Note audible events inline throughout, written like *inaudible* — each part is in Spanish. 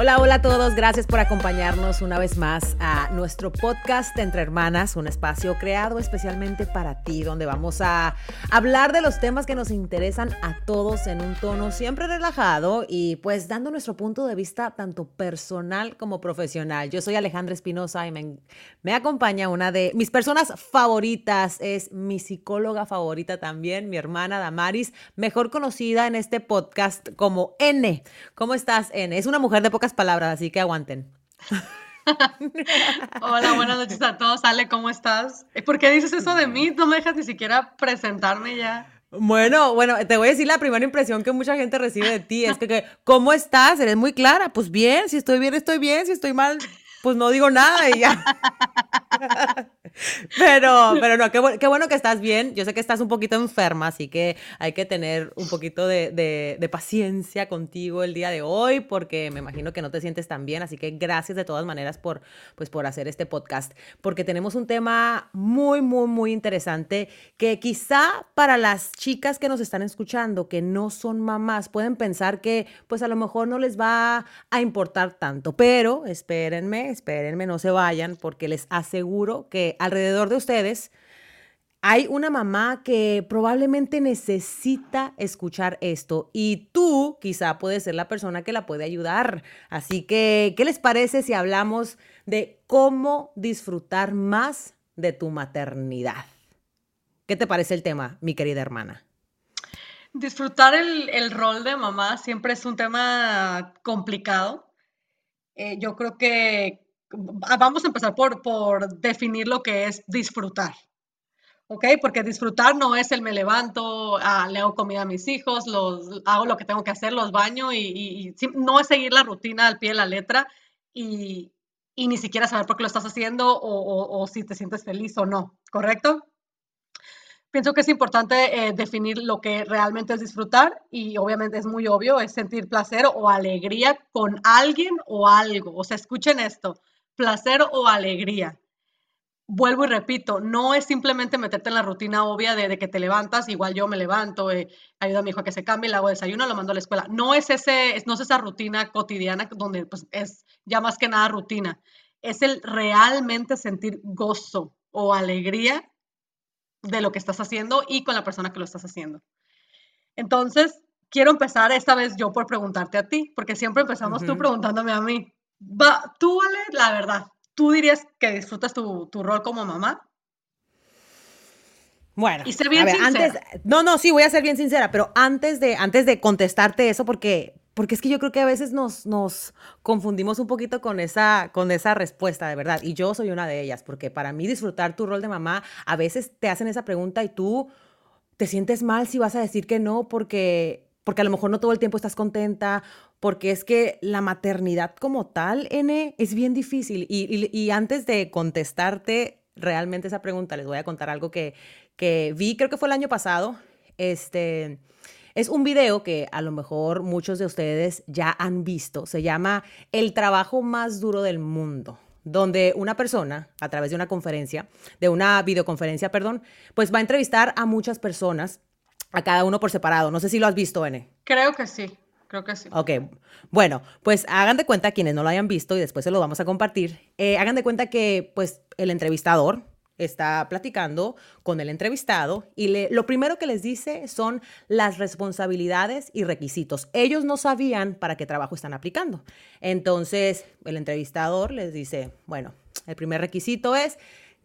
Hola, hola a todos, gracias por acompañarnos una vez más a nuestro podcast Entre Hermanas, un espacio creado especialmente para ti, donde vamos a hablar de los temas que nos interesan a todos en un tono siempre relajado y pues dando nuestro punto de vista tanto personal como profesional. Yo soy Alejandra Espinosa y me, me acompaña una de mis personas favoritas, es mi psicóloga favorita también, mi hermana Damaris, mejor conocida en este podcast como N. ¿Cómo estás, N? Es una mujer de pocas palabras, así que aguanten. *laughs* Hola, buenas noches a todos. Ale, ¿cómo estás? ¿Por qué dices eso de mí? No me dejas ni siquiera presentarme ya. Bueno, bueno, te voy a decir la primera impresión que mucha gente recibe de ti, es que, ¿cómo estás? Eres muy clara, pues bien, si estoy bien, estoy bien, si estoy mal, pues no digo nada y ya. *laughs* pero, pero no, qué, bueno que estás bien. Yo sé que estás un poquito enferma, así que hay que tener un poquito de, paciencia contigo el día de hoy, porque me imagino que no te sientes tan bien. Así que gracias de todas maneras por, pues, por hacer este podcast, porque tenemos un tema muy, muy, muy interesante que quizá para las chicas que nos están escuchando, que no son mamás, pueden pensar que pues a lo mejor no les va a importar tanto, pero espérenme, espérenme, no se vayan, porque les aseguro que alrededor de ustedes hay una mamá que probablemente necesita escuchar esto y tú quizá puedes ser la persona que la puede ayudar. Así que, ¿qué les parece si hablamos de cómo disfrutar más de tu maternidad? ¿Qué te parece el tema, mi querida hermana? Disfrutar el, rol de mamá siempre es un tema complicado. Eh, yo creo que vamos a empezar por, por definir lo que es disfrutar. ¿ok? Porque disfrutar no es el me levanto, ah, le hago comida a mis hijos, los, hago lo que tengo que hacer, los baño y, no es seguir la rutina al pie de la letra y, ni siquiera saber por qué lo estás haciendo o, si te sientes feliz o no, ¿correcto? Pienso que es importante eh, definir lo que realmente es disfrutar y obviamente es muy obvio, es sentir placer o alegría con alguien o algo. O sea, escuchen esto, placer o alegría. Vuelvo y repito, no es simplemente meterte en la rutina obvia de, que te levantas, igual yo me levanto, eh, ayudo a mi hijo a que se cambie, le hago desayuno, lo mando a la escuela. No es, ese, no es esa rutina cotidiana donde pues, es ya más que nada rutina. Es el realmente sentir gozo o alegría de lo que estás haciendo y con la persona que lo estás haciendo. Entonces, quiero empezar esta vez yo por preguntarte a ti, porque siempre empezamos tú preguntándome a mí. Va, tú, Ale, la verdad, ¿tú dirías que disfrutas tu, rol como mamá? Bueno, y ser bien a ver, antes, no, no, sí, voy a ser bien sincera, pero antes de, antes de contestarte eso, porque, porque es que yo creo que a veces nos, nos confundimos un poquito con esa, con esa respuesta, de verdad, y yo soy una de ellas, porque para mí disfrutar tu rol de mamá, a veces te hacen esa pregunta y tú te sientes mal si vas a decir que no, porque, porque a lo mejor no todo el tiempo estás contenta porque es que la maternidad como tal, N, es bien difícil. Y, antes de contestarte realmente esa pregunta, les voy a contar algo que, que vi, creo que fue el año pasado. Este, es un video que a lo mejor muchos de ustedes ya han visto. Se llama El trabajo más duro del mundo donde una persona, a través de una conferencia, de una videoconferencia, perdón, pues va a entrevistar a muchas personas, a cada uno por separado. No sé si lo has visto, N. Creo que sí. Creo que sí. Ok, bueno, pues hagan de cuenta, quienes no lo hayan visto y después se lo vamos a compartir, eh, hagan de cuenta que pues el entrevistador está platicando con el entrevistado y le, lo primero que les dice son las responsabilidades y requisitos. Ellos no sabían para qué trabajo están aplicando. Entonces, el entrevistador les dice, bueno, el primer requisito es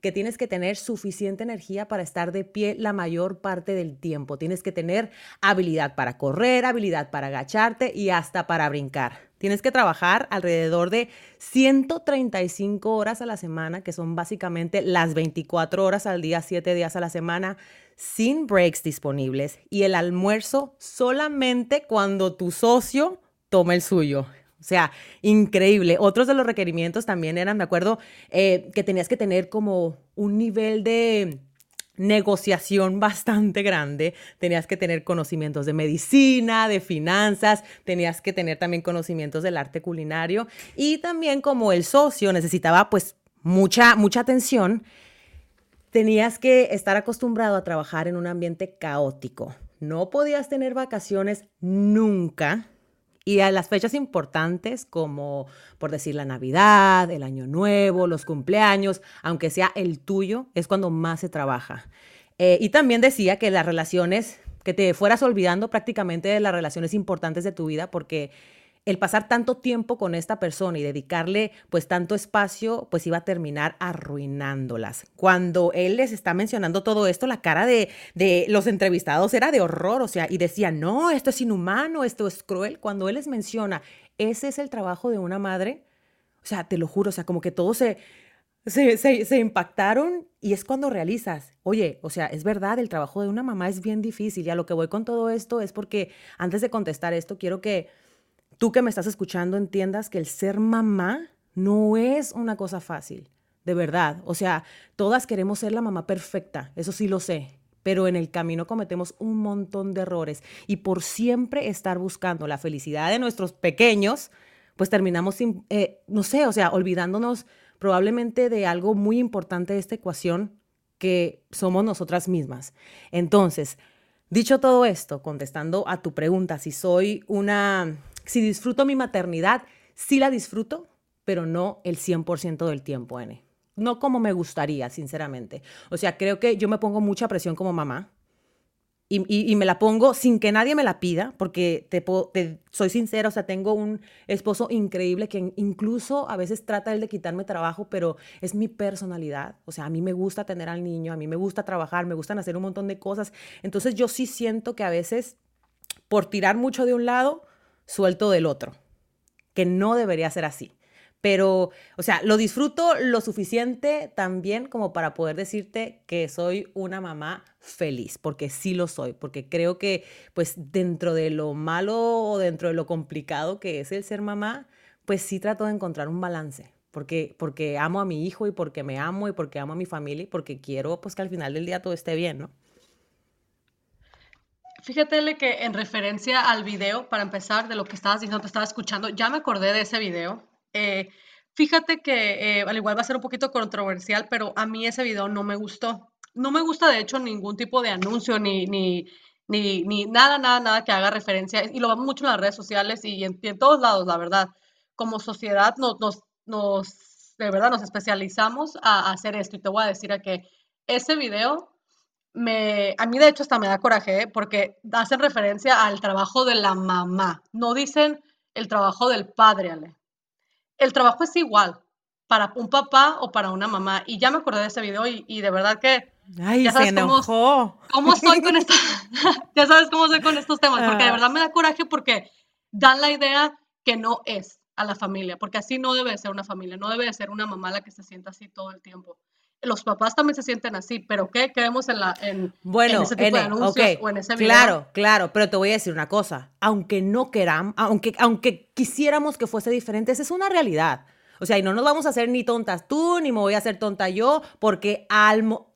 que tienes que tener suficiente energía para estar de pie la mayor parte del tiempo. Tienes que tener habilidad para correr, habilidad para agacharte y hasta para brincar. Tienes que trabajar alrededor de 135 horas a la semana, que son básicamente las 24 horas al día, 7 días a la semana, sin breaks disponibles y el almuerzo solamente cuando tu socio tome el suyo. O sea, increíble. Otros de los requerimientos también eran, me acuerdo, eh, que tenías que tener como un nivel de negociación *laughs* bastante grande, tenías que tener conocimientos de medicina, de finanzas, tenías que tener también conocimientos del arte culinario y también como el socio necesitaba pues mucha, mucha atención, tenías que estar acostumbrado a trabajar en un ambiente caótico. No podías tener vacaciones nunca Y a las fechas importantes como, por decir, la Navidad, el Año Nuevo, los cumpleaños, aunque sea el tuyo, es cuando más se trabaja. Eh, y también decía que las relaciones, que te fueras olvidando prácticamente de las relaciones importantes de tu vida, porque el pasar tanto tiempo con esta persona y dedicarle pues tanto espacio, pues iba a terminar arruinándolas. Cuando él les está mencionando todo esto, la cara de, de los entrevistados era de horror, o sea, y decía, no, esto es inhumano, esto es cruel. Cuando él les menciona, ese es el trabajo de una madre, o sea, te lo juro, o sea, como que todos se, se, se, se, impactaron y es cuando realizas, oye, o sea, es verdad, el trabajo de una mamá es bien difícil y a lo que voy con todo esto es porque antes de contestar esto, quiero que tú que me estás escuchando entiendas que el ser mamá no es una cosa fácil, de verdad. O sea, todas queremos ser la mamá perfecta, eso sí lo sé, pero en el camino cometemos un montón de errores y por siempre estar buscando la felicidad de nuestros pequeños, pues terminamos, sin, eh, no sé, o sea, olvidándonos probablemente de algo muy importante de esta ecuación que somos nosotras mismas. Entonces, dicho todo esto, contestando a tu pregunta, si soy una si disfruto mi maternidad, sí la disfruto, pero no el 100% del tiempo, N. No como me gustaría, sinceramente. O sea, creo que yo me pongo mucha presión como mamá y, me la pongo sin que nadie me la pida, porque te, soy sincera, o sea, tengo un esposo increíble que incluso a veces trata él de quitarme trabajo, pero es mi personalidad. O sea, a mí me gusta tener al niño, a mí me gusta trabajar, me gustan hacer un montón de cosas. Entonces yo sí siento que a veces, por tirar mucho de un lado, suelto del otro, que no debería ser así. Pero, o sea, lo disfruto lo suficiente también como para poder decirte que soy una mamá feliz, porque sí lo soy, porque creo que pues dentro de lo malo o dentro de lo complicado que es el ser mamá, pues sí trato de encontrar un balance, porque, porque amo a mi hijo y porque me amo y porque amo a mi familia y porque quiero pues que al final del día todo esté bien, ¿no? Fíjate que en referencia al video, para empezar, de lo que estabas diciendo, te estaba escuchando, ya me acordé de ese video. Eh, fíjate que eh, al igual va a ser un poquito controversial, pero a mí ese video no me gustó. No me gusta, de hecho, ningún tipo de anuncio ni, ni, ni, ni nada, nada, nada que haga referencia. Y lo vemos mucho en las redes sociales y en, todos lados, la verdad. Como sociedad nos, nos, nos, de verdad, nos especializamos a, a hacer esto. Y te voy a decir a que ese video me, a mí de hecho hasta me da coraje, ¿eh? porque hacen referencia al trabajo de la mamá, no dicen el trabajo del padre, Ale. El trabajo es igual para un papá o para una mamá. Y ya me acordé de ese video y, de verdad que... Ay, ya sabes se enojó. Cómo, soy con estos, *laughs* *laughs* ya sabes cómo soy con estos temas, porque de ah. verdad me da coraje porque dan la idea que no es a la familia, porque así no debe ser una familia, no debe ser una mamá la que se sienta así todo el tiempo los papás también se sienten así, pero ¿qué creemos en, la, en, bueno, ese tipo de anuncios o en ese video? Claro, claro, pero te voy a decir una cosa, aunque no queramos, aunque, aunque quisiéramos que fuese diferente, esa es una realidad. O sea, y no nos vamos a hacer ni tontas tú, ni me voy a hacer tonta yo, porque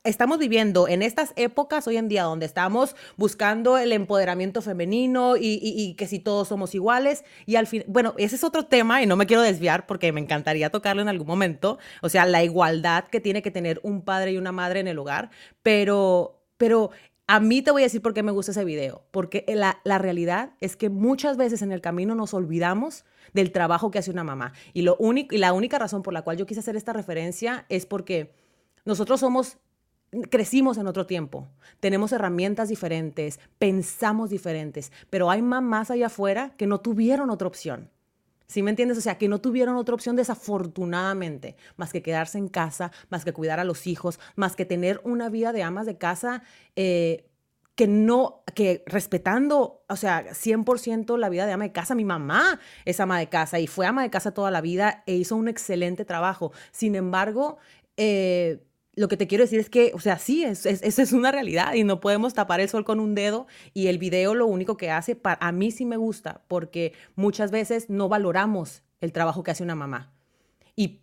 estamos viviendo en estas épocas hoy en día donde estamos buscando el empoderamiento femenino y, que si todos somos iguales. Y al fin, bueno, ese es otro tema y no me quiero desviar porque me encantaría tocarlo en algún momento. O sea, la igualdad que tiene que tener un padre y una madre en el hogar. Pero, pero a mí te voy a decir por qué me gusta ese video, porque la, la, realidad es que muchas veces en el camino nos olvidamos del trabajo que hace una mamá. Y, lo único, y la única razón por la cual yo quise hacer esta referencia es porque nosotros somos, crecimos en otro tiempo, tenemos herramientas diferentes, pensamos diferentes, pero hay mamás allá afuera que no tuvieron otra opción. ¿Sí me entiendes? O sea, que no tuvieron otra opción desafortunadamente, más que quedarse en casa, más que cuidar a los hijos, más que tener una vida de amas de casa eh, que no, que respetando, o sea, 100% la vida de ama de casa, mi mamá es ama de casa y fue ama de casa toda la vida e hizo un excelente trabajo. Sin embargo, eh, lo que te quiero decir es que, o sea, sí, esa es, es, una realidad y no podemos tapar el sol con un dedo y el video lo único que hace, para, a mí sí me gusta porque muchas veces no valoramos el trabajo que hace una mamá. Y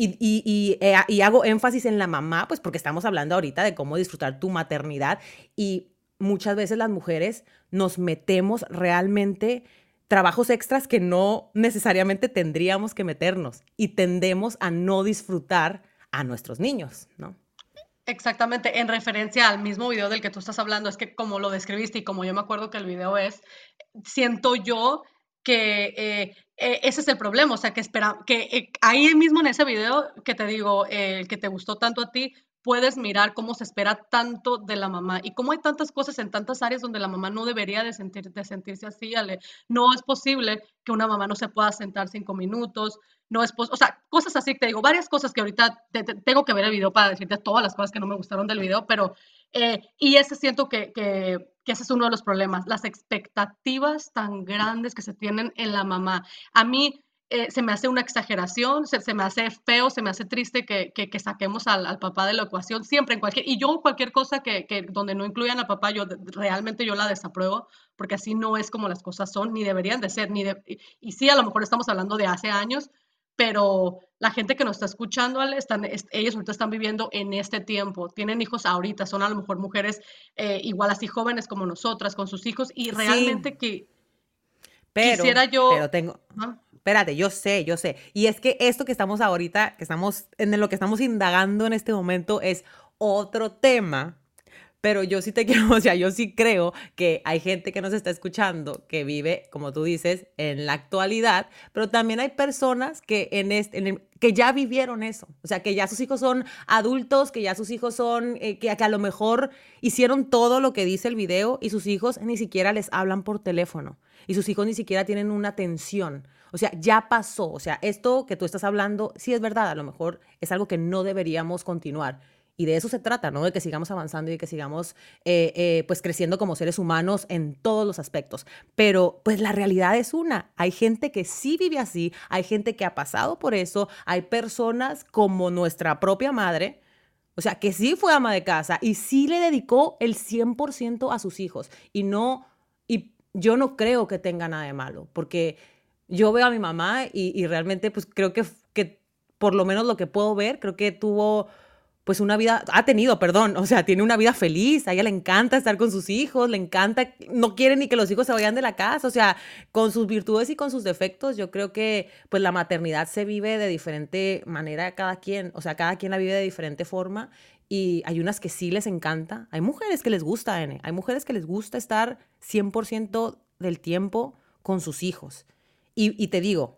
y, y, eh, y, hago énfasis en la mamá, pues porque estamos hablando ahorita de cómo disfrutar tu maternidad y muchas veces las mujeres nos metemos realmente trabajos extras que no necesariamente tendríamos que meternos y tendemos a no disfrutar a nuestros niños, ¿no? Exactamente, en referencia al mismo video del que tú estás hablando, es que como lo describiste y como yo me acuerdo que el video es, siento yo que eh, eh, ese es el problema, o sea, que espera, que eh, ahí mismo en ese video que te digo, el que te gustó tanto a ti, puedes mirar cómo se espera tanto de la mamá y cómo hay tantas cosas en tantas áreas donde la mamá no debería de, sentir, de sentirse así, Ale. No es posible que una mamá no se pueda sentar cinco minutos, no es o sea, cosas así, te digo, varias cosas que ahorita tengo que ver el video para decirte todas las cosas que no me gustaron del video, pero, eh, y ese siento que, que, ese es uno de los problemas, las expectativas tan grandes que se tienen en la mamá. A mí, eh, se me hace una exageración, se, me hace feo, se me hace triste que, que, saquemos al, papá de la ecuación siempre en cualquier, y yo cualquier cosa que, donde no incluyan al papá, yo realmente yo la desapruebo, porque así no es como las cosas son, ni deberían de ser, ni de, y, y sí, a lo mejor estamos hablando de hace años, pero la gente que nos está escuchando, están, ellos ahorita están viviendo en este tiempo, tienen hijos ahorita, son a lo mejor mujeres eh, igual así jóvenes como nosotras, con sus hijos, y realmente que pero, quisiera yo... Pero tengo... Espérate, yo sé, yo sé. Y es que esto que estamos ahorita, que estamos, en lo que estamos indagando en este momento es otro tema pero yo sí te *laughs* quiero, o sea, yo sí creo que hay gente que nos está escuchando que vive, como tú dices, en la actualidad, pero también hay personas que, en este, que ya vivieron eso, o sea, que ya sus hijos son adultos, que ya sus hijos son, eh, que, que a lo mejor hicieron todo lo que dice el video y sus hijos ni siquiera les hablan por teléfono y sus hijos ni siquiera tienen una atención. O sea, ya pasó. O sea, esto que tú estás hablando, sí es verdad, a lo mejor es algo que no deberíamos continuar y de eso se trata, ¿no? De que sigamos avanzando y que sigamos eh, eh, pues creciendo como seres humanos en todos los aspectos. Pero pues la realidad es una. Hay gente que sí vive así, hay gente que ha pasado por eso, hay personas como nuestra propia madre, o sea, que sí fue ama de casa y sí le dedicó el 100% a sus hijos. Y no, y yo no creo que tenga nada de malo, porque yo veo a mi mamá y, y realmente pues creo que, que por lo menos lo que puedo ver, creo que tuvo pues una vida, ha tenido, perdón, o sea, tiene una vida feliz, a ella le encanta estar con sus hijos, le encanta, no quiere ni que los hijos se vayan de la casa, o sea, con sus virtudes y con sus defectos, yo creo que pues la maternidad se vive de diferente manera cada quien, o sea, cada quien la vive de diferente forma y hay unas que sí les encanta, hay mujeres que les gusta, N, hay mujeres que les gusta estar 100% del tiempo con sus hijos. Y, y te digo,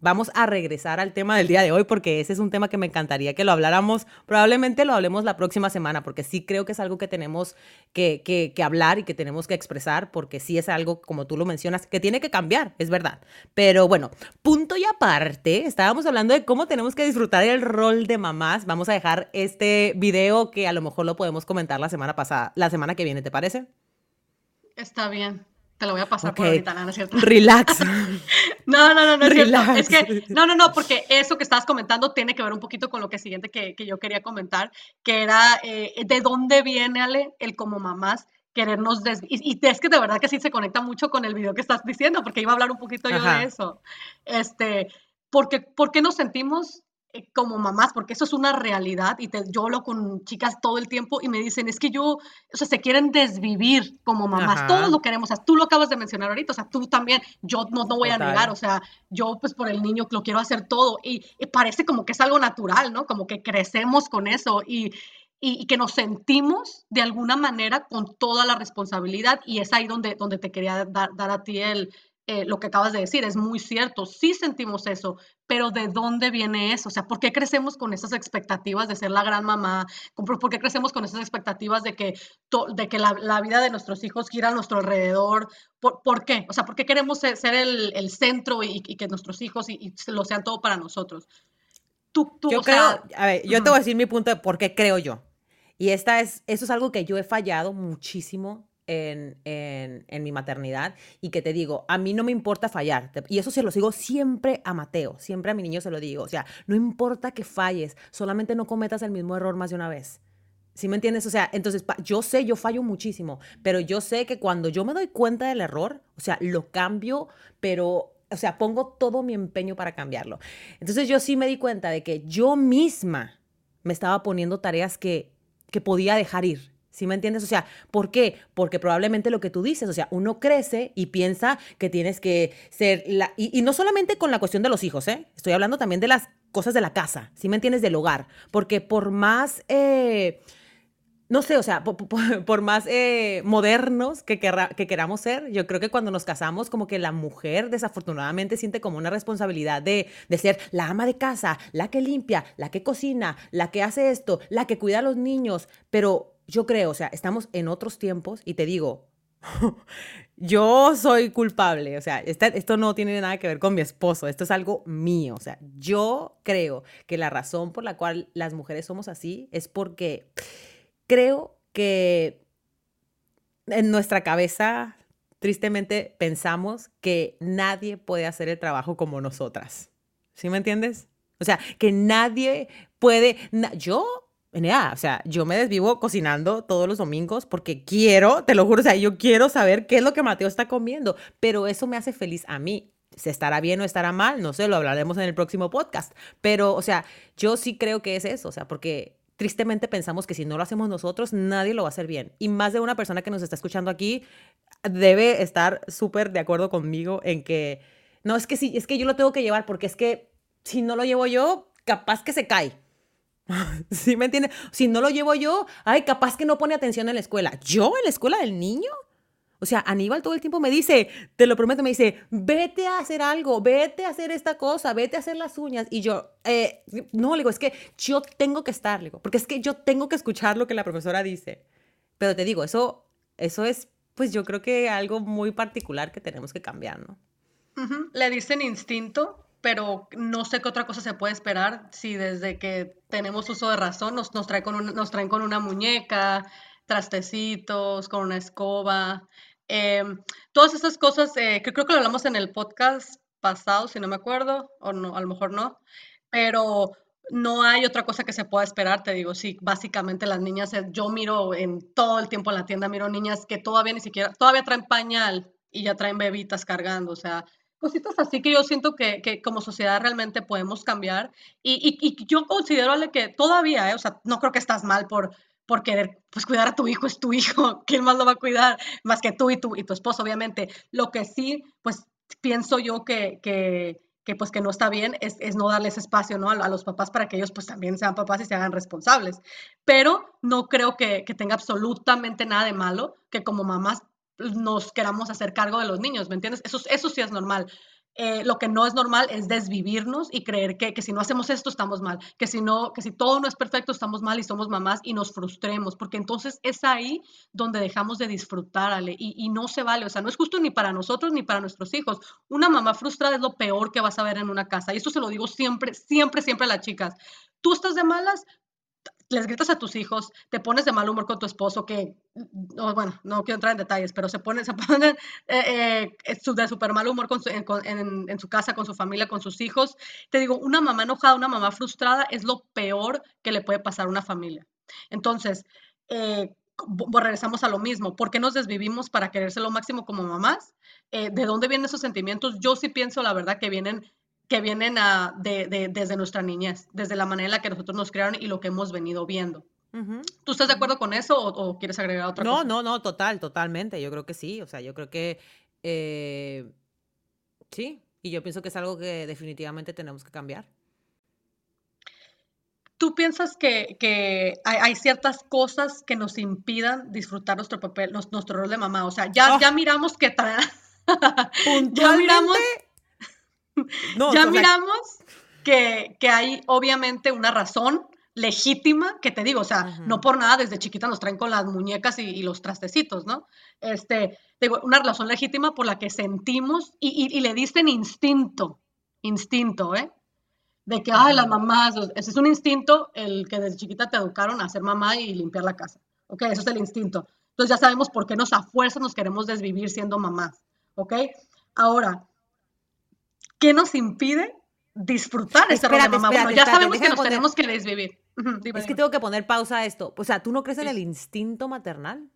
Vamos a regresar al tema del día de hoy porque ese es un tema que me encantaría que lo habláramos. Probablemente lo hablemos la próxima semana porque sí creo que es algo que tenemos que, hablar y que tenemos que expresar porque sí es algo, como tú lo mencionas, que tiene que cambiar, es verdad. Pero bueno, punto y aparte, estábamos hablando de cómo tenemos que disfrutar el rol de mamás. Vamos a dejar este video que a lo mejor lo podemos comentar la semana pasada, la semana que viene, ¿te parece? Está bien. Te lo voy a pasar por ahorita, ¿no, es cierto? *laughs* *laughs* Relax. no, no, no, no es cierto. Es que, no, no, no, porque eso que estabas comentando tiene que ver un poquito con lo que siguiente que, que yo quería comentar, que era eh, de dónde viene, Ale, el como mamás querernos des y, y, es que de verdad que sí se conecta mucho con el video que estás diciendo, porque iba a hablar un poquito yo de eso. Este, porque, ¿por qué nos sentimos eh, como mamás, porque eso es una realidad y te, yo hablo con chicas todo el tiempo y me dicen, es que yo, o sea, se quieren desvivir como mamás, todos lo queremos, o sea, tú lo acabas de mencionar ahorita, o sea, tú también, yo no, no voy a negar, o sea, yo pues por el niño lo quiero hacer todo y, parece como que es algo natural, ¿no? Como que crecemos con eso y, y, que nos sentimos de alguna manera con toda la responsabilidad y es ahí donde, donde te quería dar, dar a ti el, eh, lo que acabas de decir, es muy cierto, sí sentimos eso, pero ¿de dónde viene eso? O sea, ¿por qué crecemos con esas expectativas de ser la gran mamá? ¿Por qué crecemos con esas expectativas de que, de que la, vida de nuestros hijos gira a nuestro alrededor? ¿Por, qué? O sea, ¿por qué queremos ser, el, centro y, que nuestros hijos y, lo sean todo para nosotros? Tú, yo creo, a ver, yo te voy a decir mi punto de por qué creo yo. Y esta es, eso es algo que yo he fallado muchísimo en, mi maternidad y que te digo, a mí no me importa fallar. Y eso se lo sigo siempre a Mateo, siempre a mi niño se lo digo. O sea, no importa que falles, solamente no cometas el mismo error más de una vez. ¿Sí me entiendes? O sea, entonces yo sé, yo fallo muchísimo, pero yo sé que cuando yo me doy cuenta del error, o sea, lo cambio, pero, o sea, pongo todo mi empeño para cambiarlo. Entonces yo sí me di cuenta de que yo misma me estaba poniendo tareas que, que podía dejar ir, ¿Sí me entiendes? O sea, ¿por qué? Porque probablemente lo que tú dices, o sea, uno crece y piensa que tienes que ser la... Y, no solamente con la cuestión de los hijos, ¿eh? Estoy hablando también de las cosas de la casa, ¿sí me entiendes? Del hogar. Porque por más... Eh, no sé, o sea, *laughs* por, más eh, modernos que, que queramos ser, yo creo que cuando nos casamos, como que la mujer desafortunadamente siente como una responsabilidad de, de, ser la ama de casa, la que limpia, la que cocina, la que hace esto, la que cuida a los niños. Pero yo creo, o sea, estamos en otros tiempos y te digo, *laughs* yo soy culpable, o sea, esto no tiene nada que ver con mi esposo, esto es algo mío, o sea, yo creo que la razón por la cual las mujeres somos así es porque creo que en nuestra cabeza, tristemente, pensamos que nadie puede hacer el trabajo como nosotras. ¿Sí me entiendes? O sea, que nadie puede, yo o sea, yo me desvivo cocinando todos los domingos porque quiero, te lo juro, o sea, yo quiero saber qué es lo que Mateo está comiendo, pero eso me hace feliz a mí. Si estará bien o estará mal, no sé, lo hablaremos en el próximo podcast. Pero, o sea, yo sí creo que es eso, o sea, porque tristemente pensamos que si no lo hacemos nosotros, nadie lo va a hacer bien. Y más de una persona que nos está escuchando aquí debe estar súper de acuerdo conmigo en que, no, es que sí, es que yo lo tengo que llevar porque es que si no lo llevo yo, capaz que se cae. *laughs* ¿Sí me entiendes? Si no lo llevo yo, ay, capaz que no pone atención en la escuela. ¿Yo en la escuela del niño? O sea, Aníbal todo el tiempo me dice, te lo prometo, me dice, vete a hacer algo, vete a hacer esta cosa, vete a hacer las uñas. Y yo, eh, no, le digo, es que yo tengo que estar, le digo, porque es que yo tengo que escuchar lo que la profesora dice. Pero te digo, eso, eso es, pues yo creo que algo muy particular que tenemos que cambiar, ¿no? Le dicen instinto, pero no sé qué otra cosa se puede esperar si desde que tenemos uso de razón nos, nos, trae con nos traen con una muñeca, trastecitos, con una escoba. Em, todas esas cosas eh, que creo que lo hablamos en el podcast pasado, si no me acuerdo, o no, a lo mejor no, pero no hay otra cosa que se pueda esperar, te digo, sí, básicamente las niñas, eh, yo miro en todo el tiempo en la tienda, miro niñas que todavía ni siquiera, todavía traen pañal y ya traen bebitas cargando, o sea, cositas así que yo siento que, que como sociedad realmente podemos cambiar. Y, y, y yo considero que todavía, ¿eh? o sea, no creo que estás mal por, por querer pues, cuidar a tu hijo, es tu hijo, *laughs* ¿quién más lo va a cuidar? Más que tú y tu, y tu esposo, obviamente. Lo que sí, pues pienso yo que, que, que pues que no está bien es, es no darles espacio ¿no? A, a, los papás para que ellos pues también sean papás y se hagan responsables. Pero no creo que, que tenga absolutamente nada de malo que como mamás nos queramos hacer cargo de los niños, ¿me entiendes? Eso, eso sí es normal. Eh, lo que no es normal es desvivirnos y creer que, que, si no hacemos esto estamos mal, que si no, que si todo no es perfecto estamos mal y somos mamás y nos frustremos, porque entonces es ahí donde dejamos de disfrutar, Ale, y, y no se vale, o sea, no es justo ni para nosotros ni para nuestros hijos. Una mamá frustrada es lo peor que vas a ver en una casa, y esto se lo digo siempre, siempre, siempre a las chicas. Tú estás de malas, les gritas a tus hijos, te pones de mal humor con tu esposo, que, no, bueno, no quiero entrar en detalles, pero se ponen, se *laughs* ponen eh, eh, de súper mal humor su, en, su casa, con su familia, con sus hijos. Te digo, una mamá enojada, una mamá frustrada es lo peor que le puede pasar a una familia. Entonces, eh, regresamos a lo mismo. ¿Por qué nos desvivimos para quererse lo máximo como mamás? Eh, ¿De dónde vienen esos sentimientos? Yo sí pienso, la verdad, que vienen que vienen a, de, de, desde nuestra niñez, desde la manera en la que nosotros nos crearon y lo que hemos venido viendo. Uh -huh. ¿Tú estás de acuerdo con eso o, o, quieres agregar otra no, cosa? No, no, total, totalmente. Yo creo que sí. O sea, yo creo que eh, sí. Y yo pienso que es algo que definitivamente tenemos que cambiar. ¿Tú piensas que, que hay, hay, ciertas cosas que nos impidan disfrutar nuestro papel, nuestro rol de mamá? O sea, ya, oh. ya miramos que *laughs* ya miramos no, ya sea, miramos que, que, hay obviamente una razón legítima, que te digo, o sea, uh -huh. no por nada desde chiquita nos traen con las muñecas y, y, los trastecitos, ¿no? Este, digo, una razón legítima por la que sentimos y, y, y le dicen instinto, instinto, ¿eh? De que, ay, las mamás, ese es un instinto el que desde chiquita te educaron a ser mamá y limpiar la casa, ¿ok? Eso es el instinto. Entonces ya sabemos por qué nos a fuerza nos queremos desvivir siendo mamás, ¿ok? Ahora, ¿qué nos impide disfrutar ese espérate, rol de mamá? Espérate, bueno, ya espérate, sabemos que nos poner... tenemos que desvivir. Dime, es que tengo que poner pausa a esto. O sea, ¿tú no crees en el instinto maternal?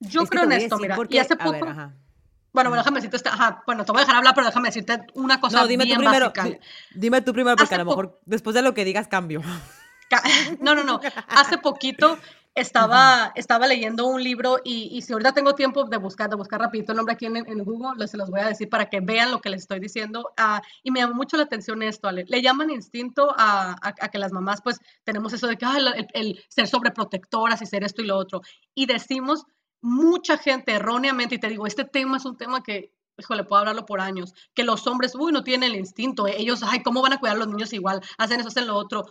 Yo es creo en esto, mira. Porque, y hace poco... Ver, ajá. Bueno, bueno, déjame decirte, ajá, bueno, te voy a dejar hablar, pero déjame decirte una cosa no, dime bien tú primero, básica. Dime tú primero, porque hace a lo mejor después de lo que digas cambio. *laughs* No, no, no. *laughs* Hace poquito estaba, estaba leyendo un libro y, si ahorita tengo tiempo de buscar, de buscar rapidito el nombre aquí en, Google, se los voy a decir para que vean lo que les estoy diciendo. Ah, y me llamó mucho la atención esto. Le llaman instinto a, que las mamás pues tenemos eso de que el, ser sobreprotectoras y ser esto y lo otro. Y decimos mucha gente erróneamente, y te digo, este tema es un tema que híjole, puedo hablarlo por años, que los hombres, uy, no tienen el instinto, ellos, ay, ¿cómo van a cuidar a los niños igual? Hacen eso, hacen lo otro.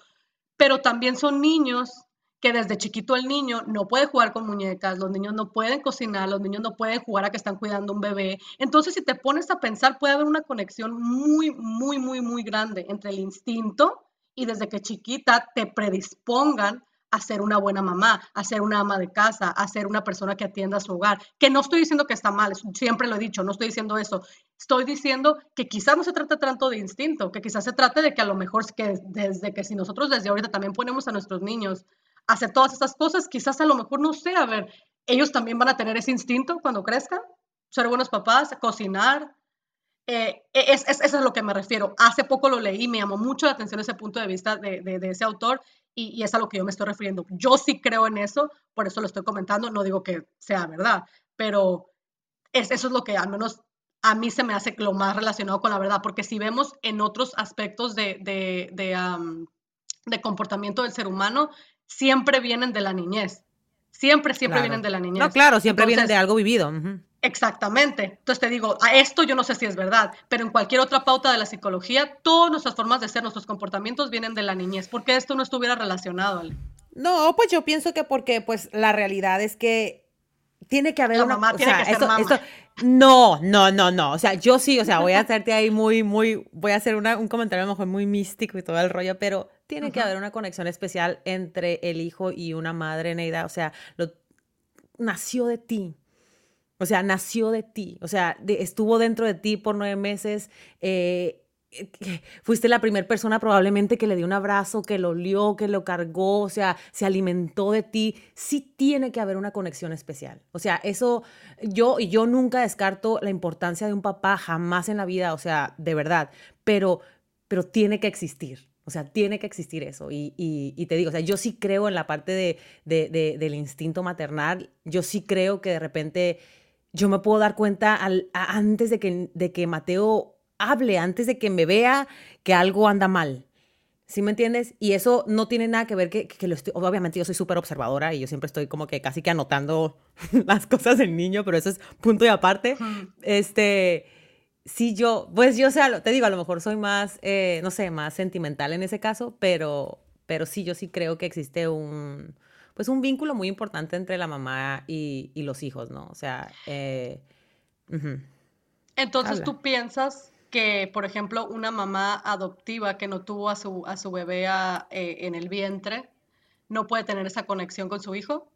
Pero también son niños que desde chiquito el niño no puede jugar con muñecas, los niños no pueden cocinar, los niños no pueden jugar a que están cuidando un bebé. Entonces, si te pones a pensar, puede haber una conexión muy, muy, muy, muy grande entre el instinto y desde que chiquita te predispongan a ser una buena mamá, a ser una ama de casa, a ser una persona que atienda a su hogar. Que no estoy diciendo que está mal, siempre lo he dicho, no estoy diciendo eso. Estoy diciendo que quizás no se trata tanto de instinto, que quizás se trate de que a lo mejor que desde que si nosotros desde ahorita también ponemos a nuestros niños hacer todas estas cosas, quizás a lo mejor, no sé, a ver, ellos también van a tener ese instinto cuando crezcan, ser buenos papás, cocinar. Eh, e, es, es, eso es a lo que me refiero. Hace poco lo leí, me llamó mucho la atención ese punto de vista de, de, ese autor y, y, es a lo que yo me estoy refiriendo. Yo sí creo en eso, por eso lo estoy comentando, no digo que sea verdad, pero es, eso es lo que al menos a mí se me hace lo más relacionado con la verdad, porque si vemos en otros aspectos de, de, de, de comportamiento del ser humano, siempre vienen de la niñez. Siempre, siempre vienen de la niñez. No, claro, siempre vienen de algo vivido. Exactamente. Entonces te digo, a esto yo no sé si es verdad, pero en cualquier otra pauta de la psicología, todas nuestras formas de ser, nuestros comportamientos vienen de la niñez. ¿Por qué esto no estuviera relacionado? No, pues yo pienso que porque pues la realidad es que tiene que haber la una tiene que ser no, no, no, no. O sea, yo sí, o sea, voy a hacerte ahí muy, muy, voy a hacer un comentario a lo mejor muy místico y todo el rollo, pero tiene que haber una conexión especial entre el hijo y una madre, Neida. O sea, lo, nació de ti. O sea, nació de ti. O sea, estuvo dentro de ti por nueve meses. Eh, fuiste la primera persona probablemente que le dio un abrazo, que lo olió, que lo cargó, o sea, se alimentó de ti. Sí tiene que haber una conexión especial. O sea, eso yo y yo nunca descarto la importancia de un papá jamás en la vida, o sea, de verdad, pero pero tiene que existir. O sea, tiene que existir eso. Y, y, te digo, o sea, yo sí creo en la parte de, de, del instinto maternal. Yo sí creo que de repente yo me puedo dar cuenta al, antes de que, de que Mateo hable antes de que me vea que algo anda mal. ¿Sí me entiendes? Y eso no tiene nada que ver que, que lo estoy, obviamente yo soy súper observadora y yo siempre estoy como que casi que anotando *laughs* las cosas del niño, pero eso es punto y aparte. Este, sí yo, pues yo sea, te digo, a lo mejor soy más, eh, no sé, más sentimental en ese caso, pero, pero sí, yo sí creo que existe un, pues un vínculo muy importante entre la mamá y, y los hijos, ¿no? O sea, eh, entonces tú piensas que, por ejemplo, una mamá adoptiva que no tuvo a su, a su bebé eh, en el vientre, no puede tener esa conexión con su hijo?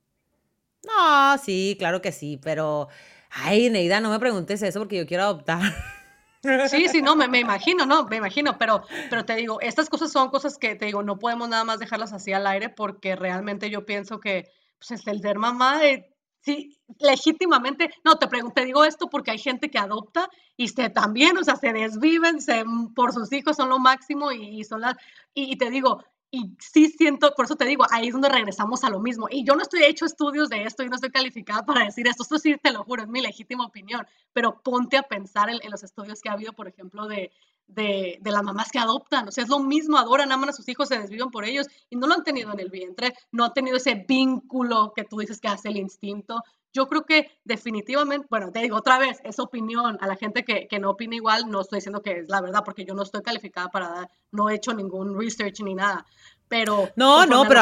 No, sí, claro que sí, pero, ay, Neida, no me preguntes eso porque yo quiero adoptar. Sí, sí, no, me, me, imagino, no, me imagino, pero, pero te digo, estas cosas son cosas que te digo, no podemos nada más dejarlas así al aire porque realmente yo pienso que pues, el ser mamá sí, legítimamente, no, te pregunto, digo esto porque hay gente que adopta y se también, o sea, se desviven se, por sus hijos, son lo máximo y, son las, y, te digo, y sí siento, por eso te digo, ahí es donde regresamos a lo mismo. Y yo no estoy hecho estudios de esto y no estoy calificada para decir esto, esto sí te lo juro, es mi legítima opinión, pero ponte a pensar en, los estudios que ha habido, por ejemplo, de, de, de, las mamás que adoptan. O sea, es lo mismo, adoran, aman a sus hijos, se desviven por ellos y no lo han tenido en el vientre, no han tenido ese vínculo que tú dices que hace el instinto. Yo creo que definitivamente, bueno, te digo otra vez, es opinión. A la gente que, que no opina igual, no estoy diciendo que es la verdad, porque yo no estoy calificada para dar, no he hecho ningún research ni nada pero... No, no, pero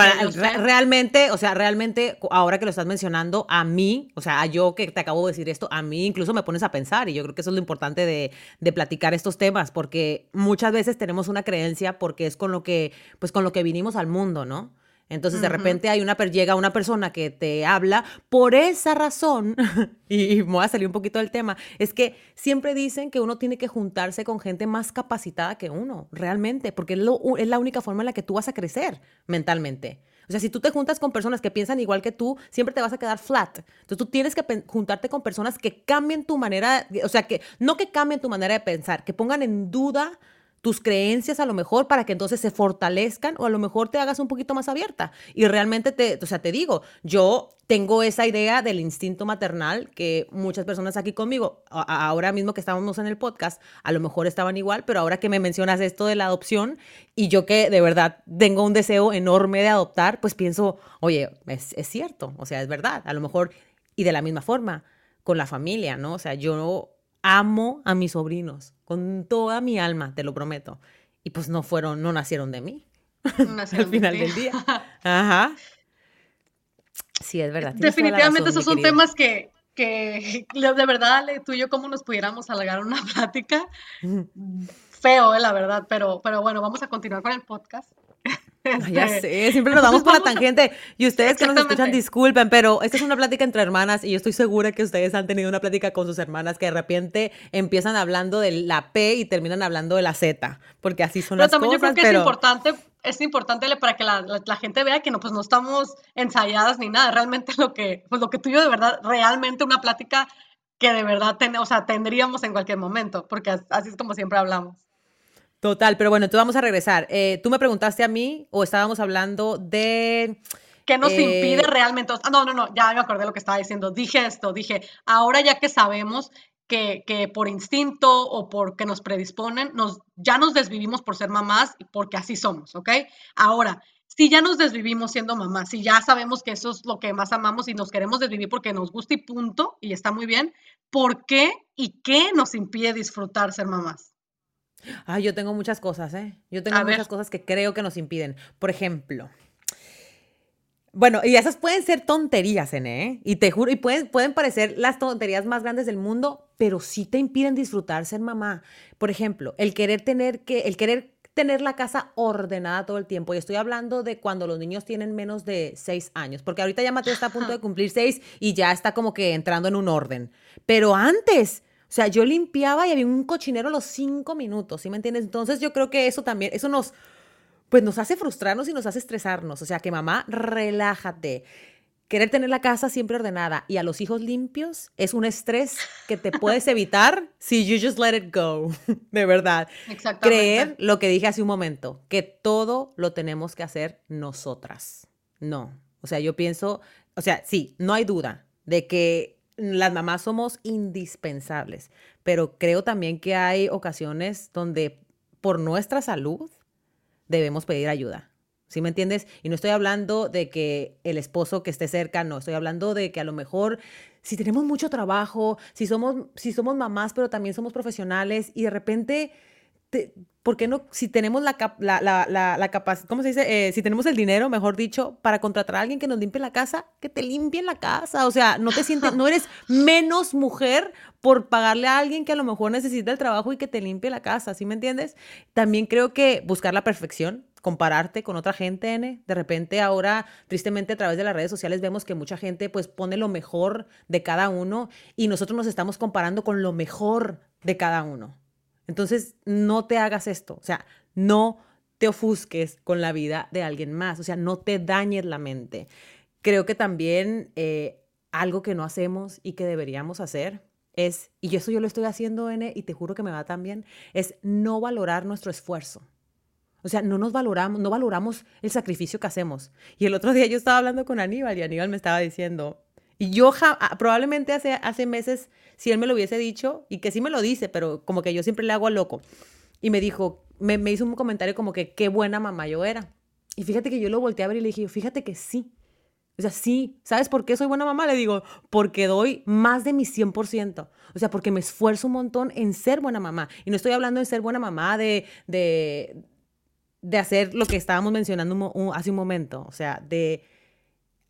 realmente, o sea, realmente, ahora que lo estás mencionando, a mí, o sea, a yo que te acabo de decir esto, a mí incluso me pones a pensar y yo creo que eso es lo importante de, de platicar estos temas, porque muchas veces tenemos una creencia porque es con lo que, pues con lo que vinimos al mundo, ¿no? Entonces de repente hay una, llega una persona que te habla por esa razón, *laughs* y, me voy a salir un poquito del tema, es que siempre dicen que uno tiene que juntarse con gente más capacitada que uno, realmente, porque es, es la única forma en la que tú vas a crecer mentalmente. O sea, si tú te juntas con personas que piensan igual que tú, siempre te vas a quedar flat. Entonces tú tienes que juntarte con personas que cambien tu manera, o sea, que no que cambien tu manera de pensar, que pongan en duda tus creencias a lo mejor para que entonces se fortalezcan o a lo mejor te hagas un poquito más abierta. Y realmente te, o sea, te digo, yo tengo esa idea del instinto maternal que muchas personas aquí conmigo, ahora mismo que estábamos en el podcast, a lo mejor estaban igual, pero ahora que me mencionas esto de la adopción y yo que de verdad tengo un deseo enorme de adoptar, pues pienso, oye, es, es cierto, o sea, es verdad, a lo mejor, y de la misma forma, con la familia, ¿no? O sea, yo amo a mis sobrinos con toda mi alma, te lo prometo. Y pues no fueron, no nacieron de mí. *laughs* Al final del día. *laughs* Ajá. Sí, es verdad. Definitivamente esos son temas que, que *laughs* de verdad, tú y yo, como nos pudiéramos alargar una plática. Feo, eh, la verdad, pero, pero bueno, vamos a continuar con el podcast. Ya este, sé, siempre nos damos por la tangente. Y ustedes que nos escuchan, disculpen, pero esta es una plática entre hermanas y yo estoy segura que ustedes han tenido una plática con sus hermanas que de repente empiezan hablando de la P y terminan hablando de la Z, porque así son las cosas. Pero también yo creo que es importante, es importante para que la, gente vea que no, pues no estamos ensayadas ni nada. Realmente lo que, pues lo que tú y yo de verdad, realmente una plática que de verdad o sea, tendríamos en cualquier momento, porque así es como siempre hablamos. Total, pero bueno, entonces vamos a regresar. Eh, tú me preguntaste a mí o estábamos hablando de... ¿Qué nos impide eh, realmente? Ah, no, no, no, ya me acordé lo que estaba diciendo. Dije esto, dije, ahora ya que sabemos que, que, por instinto o porque nos predisponen, nos, ya nos desvivimos por ser mamás porque así somos, ¿ok? Ahora, si ya nos desvivimos siendo mamás, si ya sabemos que eso es lo que más amamos y nos queremos desvivir porque nos gusta y punto, y está muy bien, ¿por qué y qué nos impide disfrutar ser mamás? Ay, yo tengo muchas cosas, ¿eh? Yo tengo muchas cosas que creo que nos impiden. Por ejemplo, bueno, y esas pueden ser tonterías, ¿eh? Y te juro, y pueden, pueden parecer las tonterías más grandes del mundo, pero sí te impiden disfrutar ser mamá. Por ejemplo, el querer tener que, el querer tener la casa ordenada todo el tiempo. Y estoy hablando de cuando los niños tienen menos de seis años, porque ahorita ya Mateo está a punto de *laughs* cumplir seis y ya está como que entrando en un orden. Pero antes, sea, yo limpiaba y había un cochinero a los cinco minutos, ¿sí me entiendes? Entonces yo creo que eso también, eso nos, pues nos hace frustrarnos y nos hace estresarnos. O sea, que mamá, relájate. Querer tener la casa siempre ordenada y a los hijos limpios es un estrés que te puedes evitar *laughs* si you just let it go. *laughs* De verdad. Exactamente. Creer lo que dije hace un momento, que todo lo tenemos que hacer nosotras. No. O sea, yo pienso, o sea, sí, no hay duda de que las mamás somos indispensables, pero creo también que hay ocasiones donde por nuestra salud debemos pedir ayuda. ¿Sí me entiendes? Y no estoy hablando de que el esposo que esté cerca, no, estoy hablando de que a lo mejor si tenemos mucho trabajo, si somos, si somos mamás, pero también somos profesionales y de repente ¿por qué no, si tenemos la, la, la, la capacidad, ¿cómo se dice? Eh, si tenemos el dinero, mejor dicho, para contratar a alguien que nos limpie la casa, que te limpie la casa. O sea, no te sientes, *laughs* no eres menos mujer por pagarle a alguien que a lo mejor necesita el trabajo y que te limpie la casa, ¿sí me entiendes? También creo que buscar la perfección, compararte con otra gente, N. De repente ahora, tristemente, a través de las redes sociales vemos que mucha gente pues pone lo mejor de cada uno y nosotros nos estamos comparando con lo mejor de cada uno. Entonces, no te hagas esto, o sea, no te ofusques con la vida de alguien más, o sea, no te dañes la mente. Creo que también eh, algo que no hacemos y que deberíamos hacer es, y eso yo lo estoy haciendo, N, y te juro que me va tan es no valorar nuestro esfuerzo. O sea, no nos valoramos, no valoramos el sacrificio que hacemos. Y el otro día yo estaba hablando con Aníbal y Aníbal me estaba diciendo, y yo ah, probablemente hace, hace meses si él me lo hubiese dicho, y que sí me lo dice, pero como que yo siempre le hago al loco. Y me dijo, me, me hizo un comentario como que qué buena mamá yo era. Y fíjate que yo lo volteé a ver y le dije, fíjate que sí. O sea, sí, ¿sabes por qué soy buena mamá? Le digo, porque doy más de mi 100%. O sea, porque me esfuerzo un montón en ser buena mamá. Y no estoy hablando de ser buena mamá, de, de, de hacer lo que estábamos mencionando hace un momento. O sea, de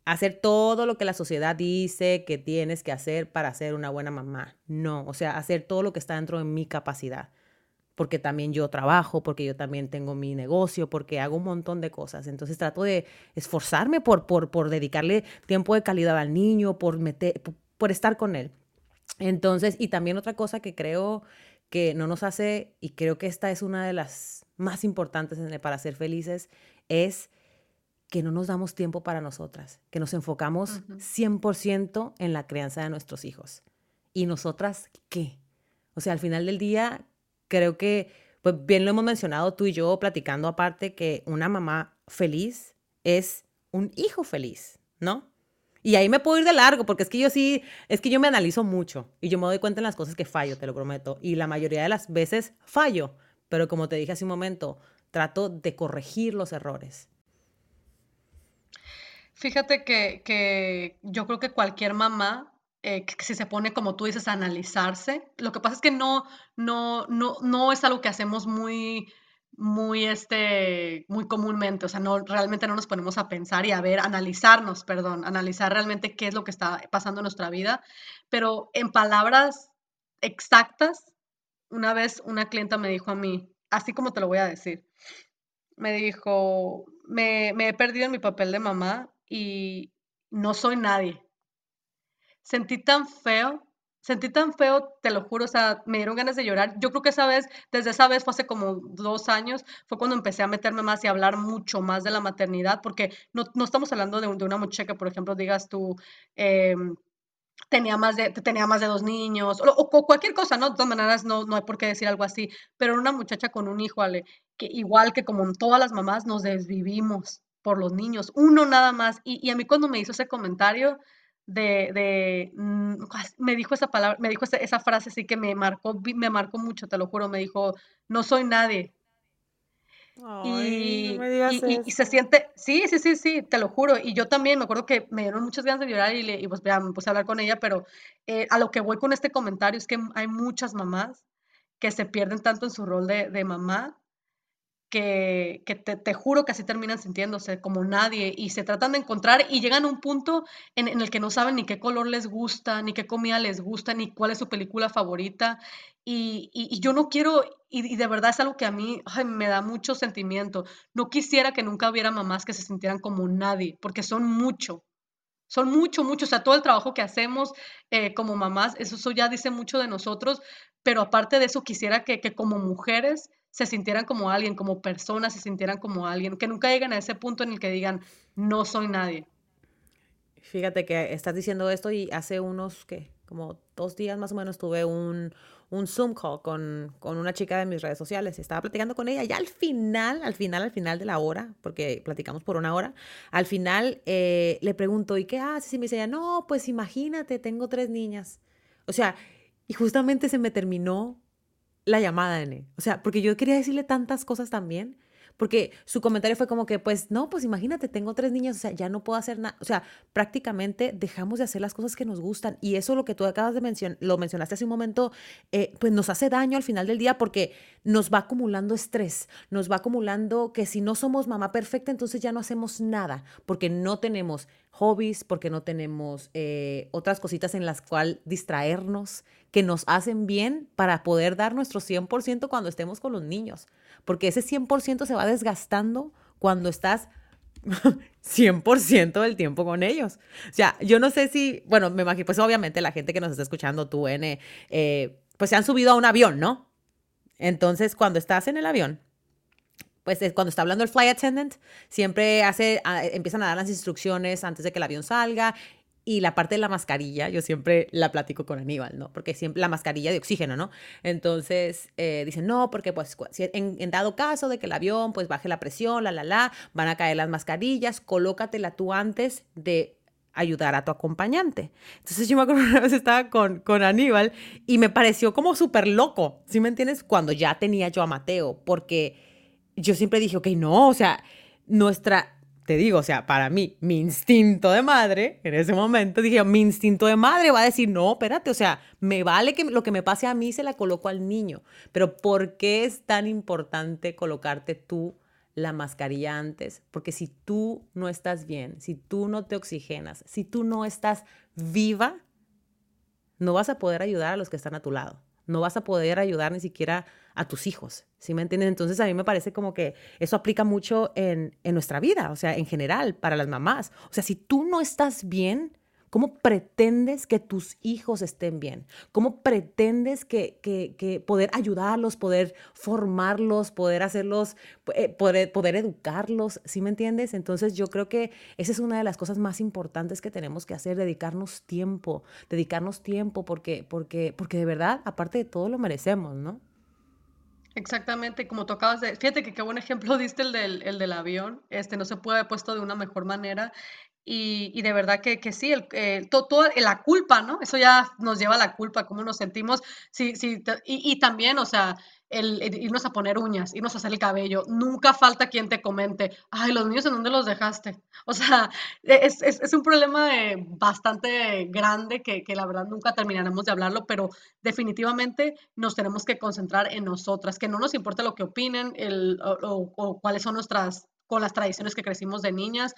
hacer todo lo que la sociedad dice que tienes que hacer para ser una buena mamá. No, o sea, hacer todo lo que está dentro de mi capacidad. Porque también yo trabajo, porque yo también tengo mi negocio, porque hago un montón de cosas. Entonces trato de esforzarme por, por, por dedicarle tiempo de calidad al niño, por, meter, por estar con él. Entonces, y también otra cosa que creo que no nos hace, y creo que esta es una de las más importantes para ser felices, es que no nos damos tiempo para nosotras, que nos enfocamos 100% en la crianza de nuestros hijos. ¿Y nosotras qué? O sea, al final del día, creo que pues bien lo hemos mencionado tú y yo platicando aparte que una mamá feliz es un hijo feliz, ¿no? Y ahí me puedo ir de largo, porque es que yo sí, es que yo me analizo mucho y yo me doy cuenta en las cosas que fallo, te lo prometo. Y la mayoría de las veces fallo, pero como te dije hace un momento, trato de corregir los errores. Fíjate que, yo creo que cualquier mamá eh, que si se pone, como tú dices, a analizarse, lo que pasa es que no, no, no, no es algo que hacemos muy, muy, este, muy comúnmente, o sea, no, realmente no nos ponemos a pensar y a ver, analizarnos, perdón, analizar realmente qué es lo que está pasando en nuestra vida, pero en palabras exactas, una vez una clienta me dijo a mí, así como te lo voy a decir, me dijo, me, me he perdido en mi papel de mamá y no soy nadie. Sentí tan feo sentí tan feo, te lo juro, o sea, me dieron ganas de llorar. Yo creo que esa vez, desde esa vez fue hace como dos años, fue cuando empecé a meterme más y hablar mucho más de la maternidad, porque no, no estamos hablando de, de, una muchacha por ejemplo, digas tú, em, tenía, más de, tenía más de dos niños, o, o, cualquier cosa, ¿no? De todas maneras, no, no hay por qué decir algo así, pero una muchacha con un hijo, Ale, que igual que como todas las mamás, nos desvivimos por los niños, uno nada más. Y, y a mí cuando me hizo ese comentario, de, de mm, me dijo esa palabra, me dijo esa, esa, frase así que me marcó, me marcó mucho, te lo juro, me dijo, no soy nadie. y, y, se siente, sí, sí, sí, sí, te lo juro. Y yo también me acuerdo que me dieron muchas ganas de llorar y, le, y pues ya me puse a hablar con ella, pero eh, a lo que voy con este comentario es que hay muchas mamás que se pierden tanto en su rol de, de mamá que, te, juro que así terminan sintiéndose como nadie y se tratan de encontrar y llegan a un punto en, el que no saben ni qué color les gusta, ni qué comida les gusta, ni cuál es su película favorita. Y, yo no quiero, y, de verdad es algo que a mí me da mucho sentimiento. No quisiera que nunca hubiera mamás que se sintieran como nadie, porque son mucho. Son mucho, mucho, o sea, todo el trabajo que hacemos eh, como mamás, eso, eso, ya dice mucho de nosotros, pero aparte de eso, quisiera que, que como mujeres se sintieran como alguien, como personas se sintieran como alguien, que nunca lleguen a ese punto en el que digan, no soy nadie. Fíjate que estás diciendo esto y hace unos, ¿qué? Como dos días más o menos tuve un, un Zoom call con, con, una chica de mis redes sociales. Estaba platicando con ella y al final, al final, al final de la hora, porque platicamos por una hora, al final eh, le pregunto, ¿y qué haces? Y me dice no, pues imagínate, tengo tres niñas. O sea, y justamente se me terminó la llamada, N. O sea, porque yo quería decirle tantas cosas también. Porque su comentario fue como que, pues, no, pues imagínate, tengo tres niñas, o sea, ya no puedo hacer nada. O sea, prácticamente dejamos de hacer las cosas que nos gustan. Y eso lo que tú acabas de mencionar, lo mencionaste hace un momento, eh, pues nos hace daño al final del día porque nos va acumulando estrés, nos va acumulando que si no somos mamá perfecta, entonces ya no hacemos nada, porque no tenemos hobbies, porque no tenemos eh, otras cositas en las cuales distraernos que nos hacen bien para poder dar nuestro 100% cuando estemos con los niños. Porque ese 100% se va desgastando cuando estás *laughs* 100% del tiempo con ellos. O sea, yo no sé si, bueno, me imagino, pues obviamente la gente que nos está escuchando, tú, N, eh, pues se han subido a un avión, ¿no? Entonces, cuando estás en el avión, pues cuando está hablando el flight attendant, siempre hace, empiezan a dar las instrucciones antes de que el avión salga y la parte de la mascarilla, yo siempre la platico con Aníbal, ¿no? Porque siempre la mascarilla de oxígeno, ¿no? Entonces eh, dicen, no, porque pues en, dado caso de que el avión pues baje la presión, la, la, la, van a caer las mascarillas, colócatela tú antes de ayudar a tu acompañante. Entonces yo me acuerdo *laughs* una vez estaba con, con Aníbal y me pareció como súper loco, ¿sí me entiendes? Cuando ya tenía yo a Mateo, porque yo siempre dije, ok, no, o sea, nuestra te digo, o sea, para mí, mi instinto de madre, en ese momento dije, mi instinto de madre va a decir, no, espérate, o sea, me vale que lo que me pase a mí se la coloco al niño, pero ¿por qué es tan importante colocarte tú la mascarilla antes? Porque si tú no estás bien, si tú no te oxigenas, si tú no estás viva, no vas a poder ayudar a los que están a tu lado no vas a poder ayudar ni siquiera a tus hijos, ¿sí me entienden? Entonces a mí me parece como que eso aplica mucho en, en, nuestra vida, o sea, en general, para las mamás. O sea, si tú no estás bien, ¿Cómo pretendes que tus hijos estén bien? ¿Cómo pretendes que, poder ayudarlos, poder formarlos, poder hacerlos, eh, poder, educarlos? ¿Sí me entiendes? Entonces yo creo que esa es una de las cosas más importantes que tenemos que hacer, dedicarnos tiempo, dedicarnos tiempo porque, porque, porque de verdad, aparte de todo, lo merecemos, ¿no? Exactamente, como tú acabas de fíjate que qué buen ejemplo *laughs* diste el del el del avión, este, no se puede haber puesto de una mejor manera. Y y de verdad que que sí, el eh, to todo la culpa, ¿no? Eso ya nos lleva a la culpa, cómo nos sentimos. Sí sí, y y también, o sea, el el irnos a poner uñas, irnos a hacer el cabello. Nunca falta quien te comente: "Ay, los niños, ¿en dónde los dejaste?". O sea, e es es es un problema, eh, bastante grande que que la verdad nunca terminaremos de hablarlo, pero definitivamente nos tenemos que concentrar en nosotras, que no nos importa lo que opinen, el o o o cuáles son nuestras con las tradiciones que crecimos de niñas.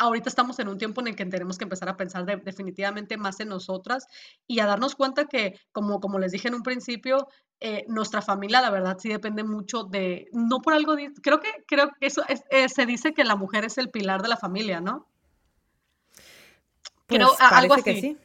Ahorita estamos en un tiempo en el que tenemos que empezar a pensar de definitivamente más en nosotras y a darnos cuenta que, como como les dije en un principio, eh, nuestra familia, la verdad, sí depende mucho de no por algo di creo que creo que eso es eh, se dice que la mujer es el pilar de la familia, ¿no? Creo Pues algo que así.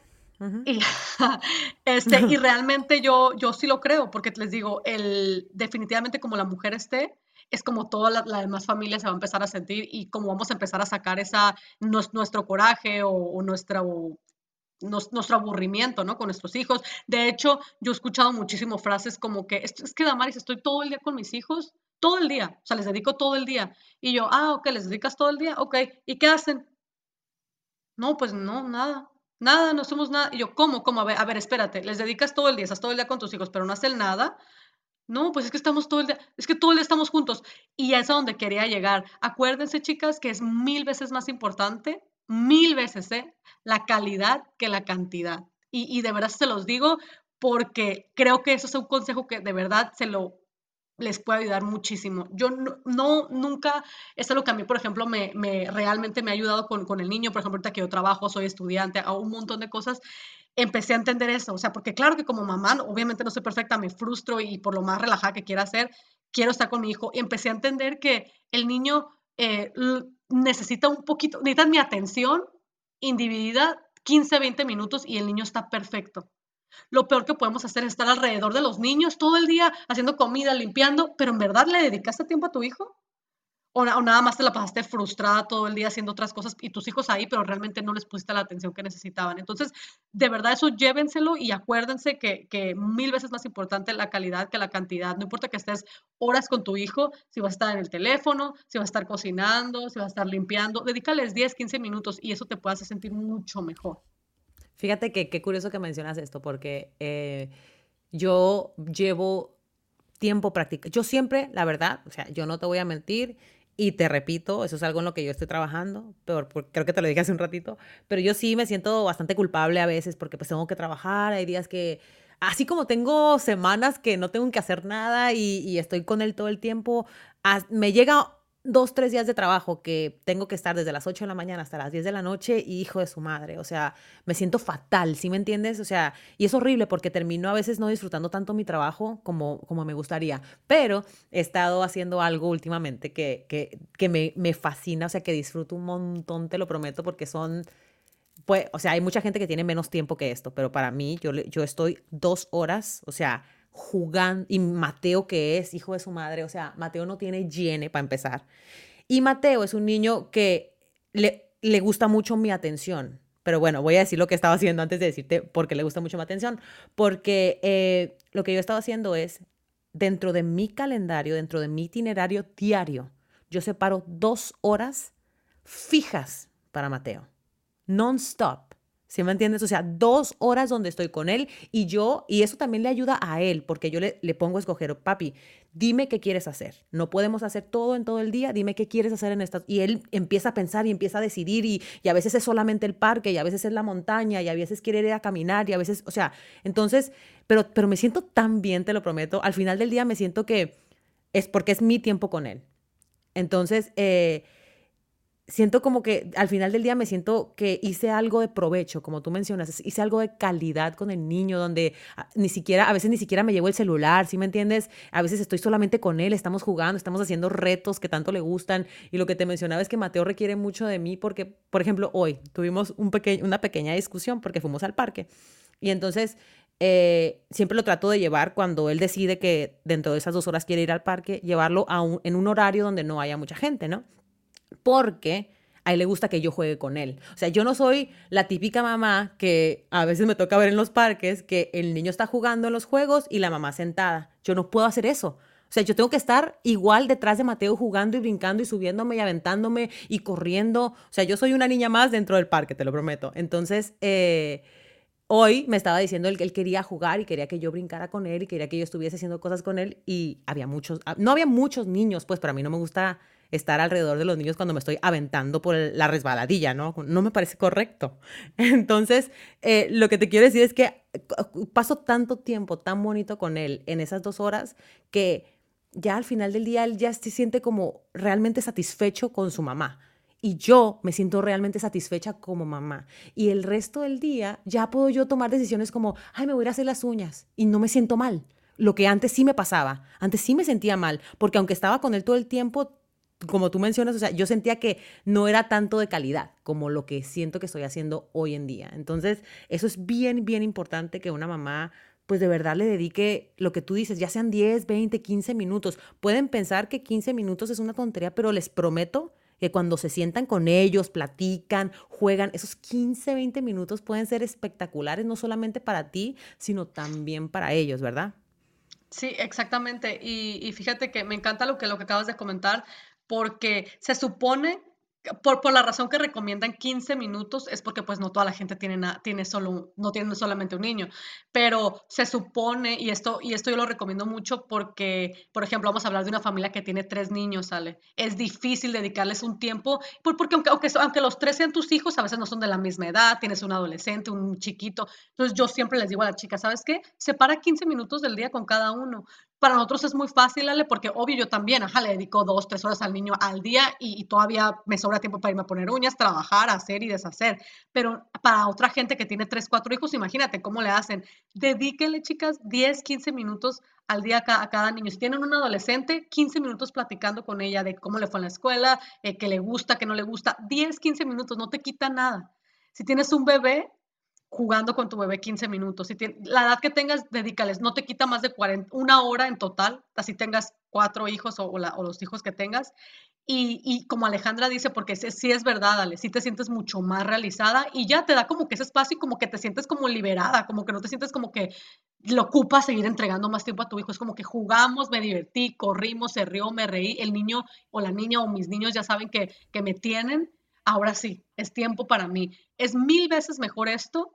Y, *laughs* este, y realmente yo yo sí lo creo, porque les digo, el definitivamente como la mujer esté, es como toda la demás familia se va a empezar a sentir, y como vamos a empezar a sacar esa nues nuestro coraje o nuestra nuestro aburrimiento, ¿no? Con nuestros hijos. De hecho, yo he escuchado muchísimo frases como que: "Es que, Damaris, estoy todo el día con mis hijos, todo el día, o sea, les dedico todo el día". Y yo: "Ah, okey, ¿les dedicas todo el día? Okey, ¿y qué hacen?". No, pues no, nada, nada, no hacemos nada. Y yo, ¿cómo? ¿Cómo? A ver, a ver, espérate, les dedicas todo el día, estás todo el día con tus hijos, pero no hacen nada. No, pues es que estamos todo el día, es que todo el día estamos juntos. Y es a donde quería llegar. Acuérdense, chicas, que es mil veces más importante, mil veces, ¿eh? La calidad que la cantidad. Y y de verdad se los digo porque creo que eso es un consejo que de verdad se lo les puede ayudar muchísimo. Yo no nunca es algo que a mí, por ejemplo, me me realmente me ha ayudado con con el niño, por ejemplo, ahorita que yo trabajo, soy estudiante, hago un montón de cosas, empecé a entender eso, o sea, porque claro que como mamá, obviamente no soy perfecta, me frustro y por lo más relajada que quiera ser, quiero estar con mi hijo, y empecé a entender que el niño, eh, necesita un poquito necesita mi atención individida 15, 20 minutos y el niño está perfecto. Lo peor que podemos hacer es estar alrededor de los niños todo el día haciendo comida, limpiando, pero, ¿en verdad le dedicaste tiempo a tu hijo? O o nada más te la pasaste frustrada todo el día haciendo otras cosas y tus hijos ahí, pero realmente no les pusiste la atención que necesitaban. Entonces, de verdad, eso llévenselo y acuérdense que que mil veces más importante la calidad que la cantidad. No importa que estés horas con tu hijo, si vas a estar en el teléfono, si vas a estar cocinando, si vas a estar limpiando, dedícales 10, 15 minutos y eso te puede hacer sentir mucho mejor. Fíjate que qué curioso que mencionas esto, porque, eh, yo llevo tiempo practica yo siempre, la verdad, o sea, yo no te voy a mentir, y te repito, eso es algo en lo que yo estoy trabajando, por creo que te lo dije hace un ratito, pero yo sí me siento bastante culpable a veces porque, pues, tengo que trabajar, hay días que así como tengo semanas que no tengo que hacer nada y estoy con él todo el tiempo, me llega 2, 3 días de trabajo que tengo que estar desde las 8 de la mañana hasta las 10 de la noche, y hijo de su madre, o sea, me siento fatal, ¿sí me entiendes? O sea, y es horrible porque termino a veces no disfrutando tanto mi trabajo como como me gustaría, pero he estado haciendo algo últimamente que que que me me fascina, o sea, que disfruto un montón, te lo prometo, porque son pue o sea, hay mucha gente que tiene menos tiempo que esto, pero para mí, yo yo estoy 2 horas, o sea, jugan y Mateo, que es hijo de su madre, o sea, Mateo no tiene higiene, para empezar. Y Mateo es un niño que le le gusta mucho mi atención. Pero bueno, voy a decir lo que estaba haciendo antes de decirte por qué le gusta mucho mi atención. Porque, eh, lo que yo estaba haciendo es, dentro de mi calendario, dentro de mi itinerario diario, yo separo 2 horas fijas para Mateo, nonstop, ¿sí me entiendes? O sea, 2 horas donde estoy con él y yo y eso también le ayuda a él, porque yo le le pongo a escoger: "Papi, dime qué quieres hacer. No podemos hacer todo en todo el día, dime qué quieres hacer en estas" y él empieza a pensar y empieza a decidir, y y a veces es solamente el parque, y a veces es la montaña, y a veces quiere ir a caminar, y a veces, o sea, entonces, pero pero me siento tan bien, te lo prometo. Al final del día me siento que es porque es mi tiempo con él. Entonces, eh, siento como que al final del día me siento que hice algo de provecho, como tú mencionas, hice algo de calidad con el niño, donde a ni siquiera a veces ni siquiera me llevo el celular, ¿sí me entiendes? A veces estoy solamente con él, estamos jugando, estamos haciendo retos que tanto le gustan. Y lo que te mencionaba es que Mateo requiere mucho de mí porque, por ejemplo, hoy tuvimos un una pequeña discusión porque fuimos al parque. Y entonces, eh, siempre lo trato de llevar cuando él decide que dentro de esas 2 horas quiere ir al parque, llevarlo a un en un horario donde no haya mucha gente, ¿no? Porque a él le gusta que yo juegue con él. O sea, yo no soy la típica mamá que a veces me toca ver en los parques que el niño está jugando en los juegos y la mamá sentada. Yo no puedo hacer eso, O sea, yo tengo que estar igual detrás de Mateo jugando y brincando y subiéndome y aventándome y corriendo. O sea, yo soy una niña más dentro del parque, te lo prometo. Entonces, eh, hoy me estaba diciendo él que él quería jugar y quería que yo brincara con él y quería que yo estuviese haciendo cosas con él y había muchos, ah, no había muchos niños, pues, pero a mí no me gusta estar alrededor de los niños cuando me estoy aventando por la resbaladilla, ¿no? No me parece correcto. *laughs* Entonces, eh, lo que te quiero decir es que paso tanto tiempo tan bonito con él en esas dos horas que ya al final del día él ya se siente como realmente satisfecho con su mamá. Y yo me siento realmente satisfecha como mamá. Y el resto del día ya puedo yo tomar decisiones como, ay, me voy a hacer las uñas y no me siento mal. Lo que antes sí me pasaba. Antes sí me sentía mal, porque aunque estaba con él todo el tiempo, como tú mencionas, o sea, yo sentía que no era tanto de calidad como lo que siento que estoy haciendo hoy en día. Entonces, eso es bien, bien importante que una mamá pues de verdad le dedique lo que tú dices, ya sean 10, 20, 15 minutos. Pueden pensar que 15 minutos es una tontería, pero les prometo que cuando se sientan con ellos, platican, juegan, esos 15, 20 minutos pueden ser espectaculares, no solamente para ti, sino también para ellos, ¿verdad? Sí, exactamente. Y, fíjate que me encanta lo que, lo que acabas de comentar, porque se supone por, por, la razón que recomiendan 15 minutos es porque pues no toda la gente tiene, tiene solo, no tiene solamente un niño, pero se supone, y esto, y esto yo lo recomiendo mucho porque, por ejemplo, vamos a hablar de una familia que tiene tres niños, ¿sale? Es difícil dedicarles un tiempo, porque aunque, aunque, aunque los tres sean tus hijos, a veces no son de la misma edad, tienes un adolescente, un chiquito, entonces yo siempre les digo a la chica, ¿sabes qué? Separa 15 minutos del día con cada uno, para nosotros es muy fácil, Ale, porque obvio yo también, ajá, le dedico dos, tres horas al niño al día y, todavía me sobra tiempo para irme a poner uñas, trabajar, hacer y deshacer. Pero para otra gente que tiene tres, cuatro hijos, imagínate cómo le hacen. Dedíquenle, chicas, 10, 15 minutos al día a cada, niño. Si tienen un adolescente, 15 minutos platicando con ella de cómo le fue en la escuela, eh, qué le gusta, qué no le gusta. 10, 15 minutos, no te quita nada. Si tienes un bebé, jugando con tu bebé 15 minutos. Si la edad que tengas, dedícales. No te quita más de 40, una hora en total, así tengas cuatro hijos o, los hijos que tengas. Y, como Alejandra dice, porque sí, es verdad, Ale, sí te sientes mucho más realizada y ya te da como que ese espacio y como que te sientes como liberada, como que no te sientes como que lo ocupas seguir entregando más tiempo a tu hijo. Es como que jugamos, me divertí, corrimos, se rió, me reí. El niño o la niña o mis niños ya saben que, que me tienen. Ahora sí, es tiempo para mí. Es mil veces mejor esto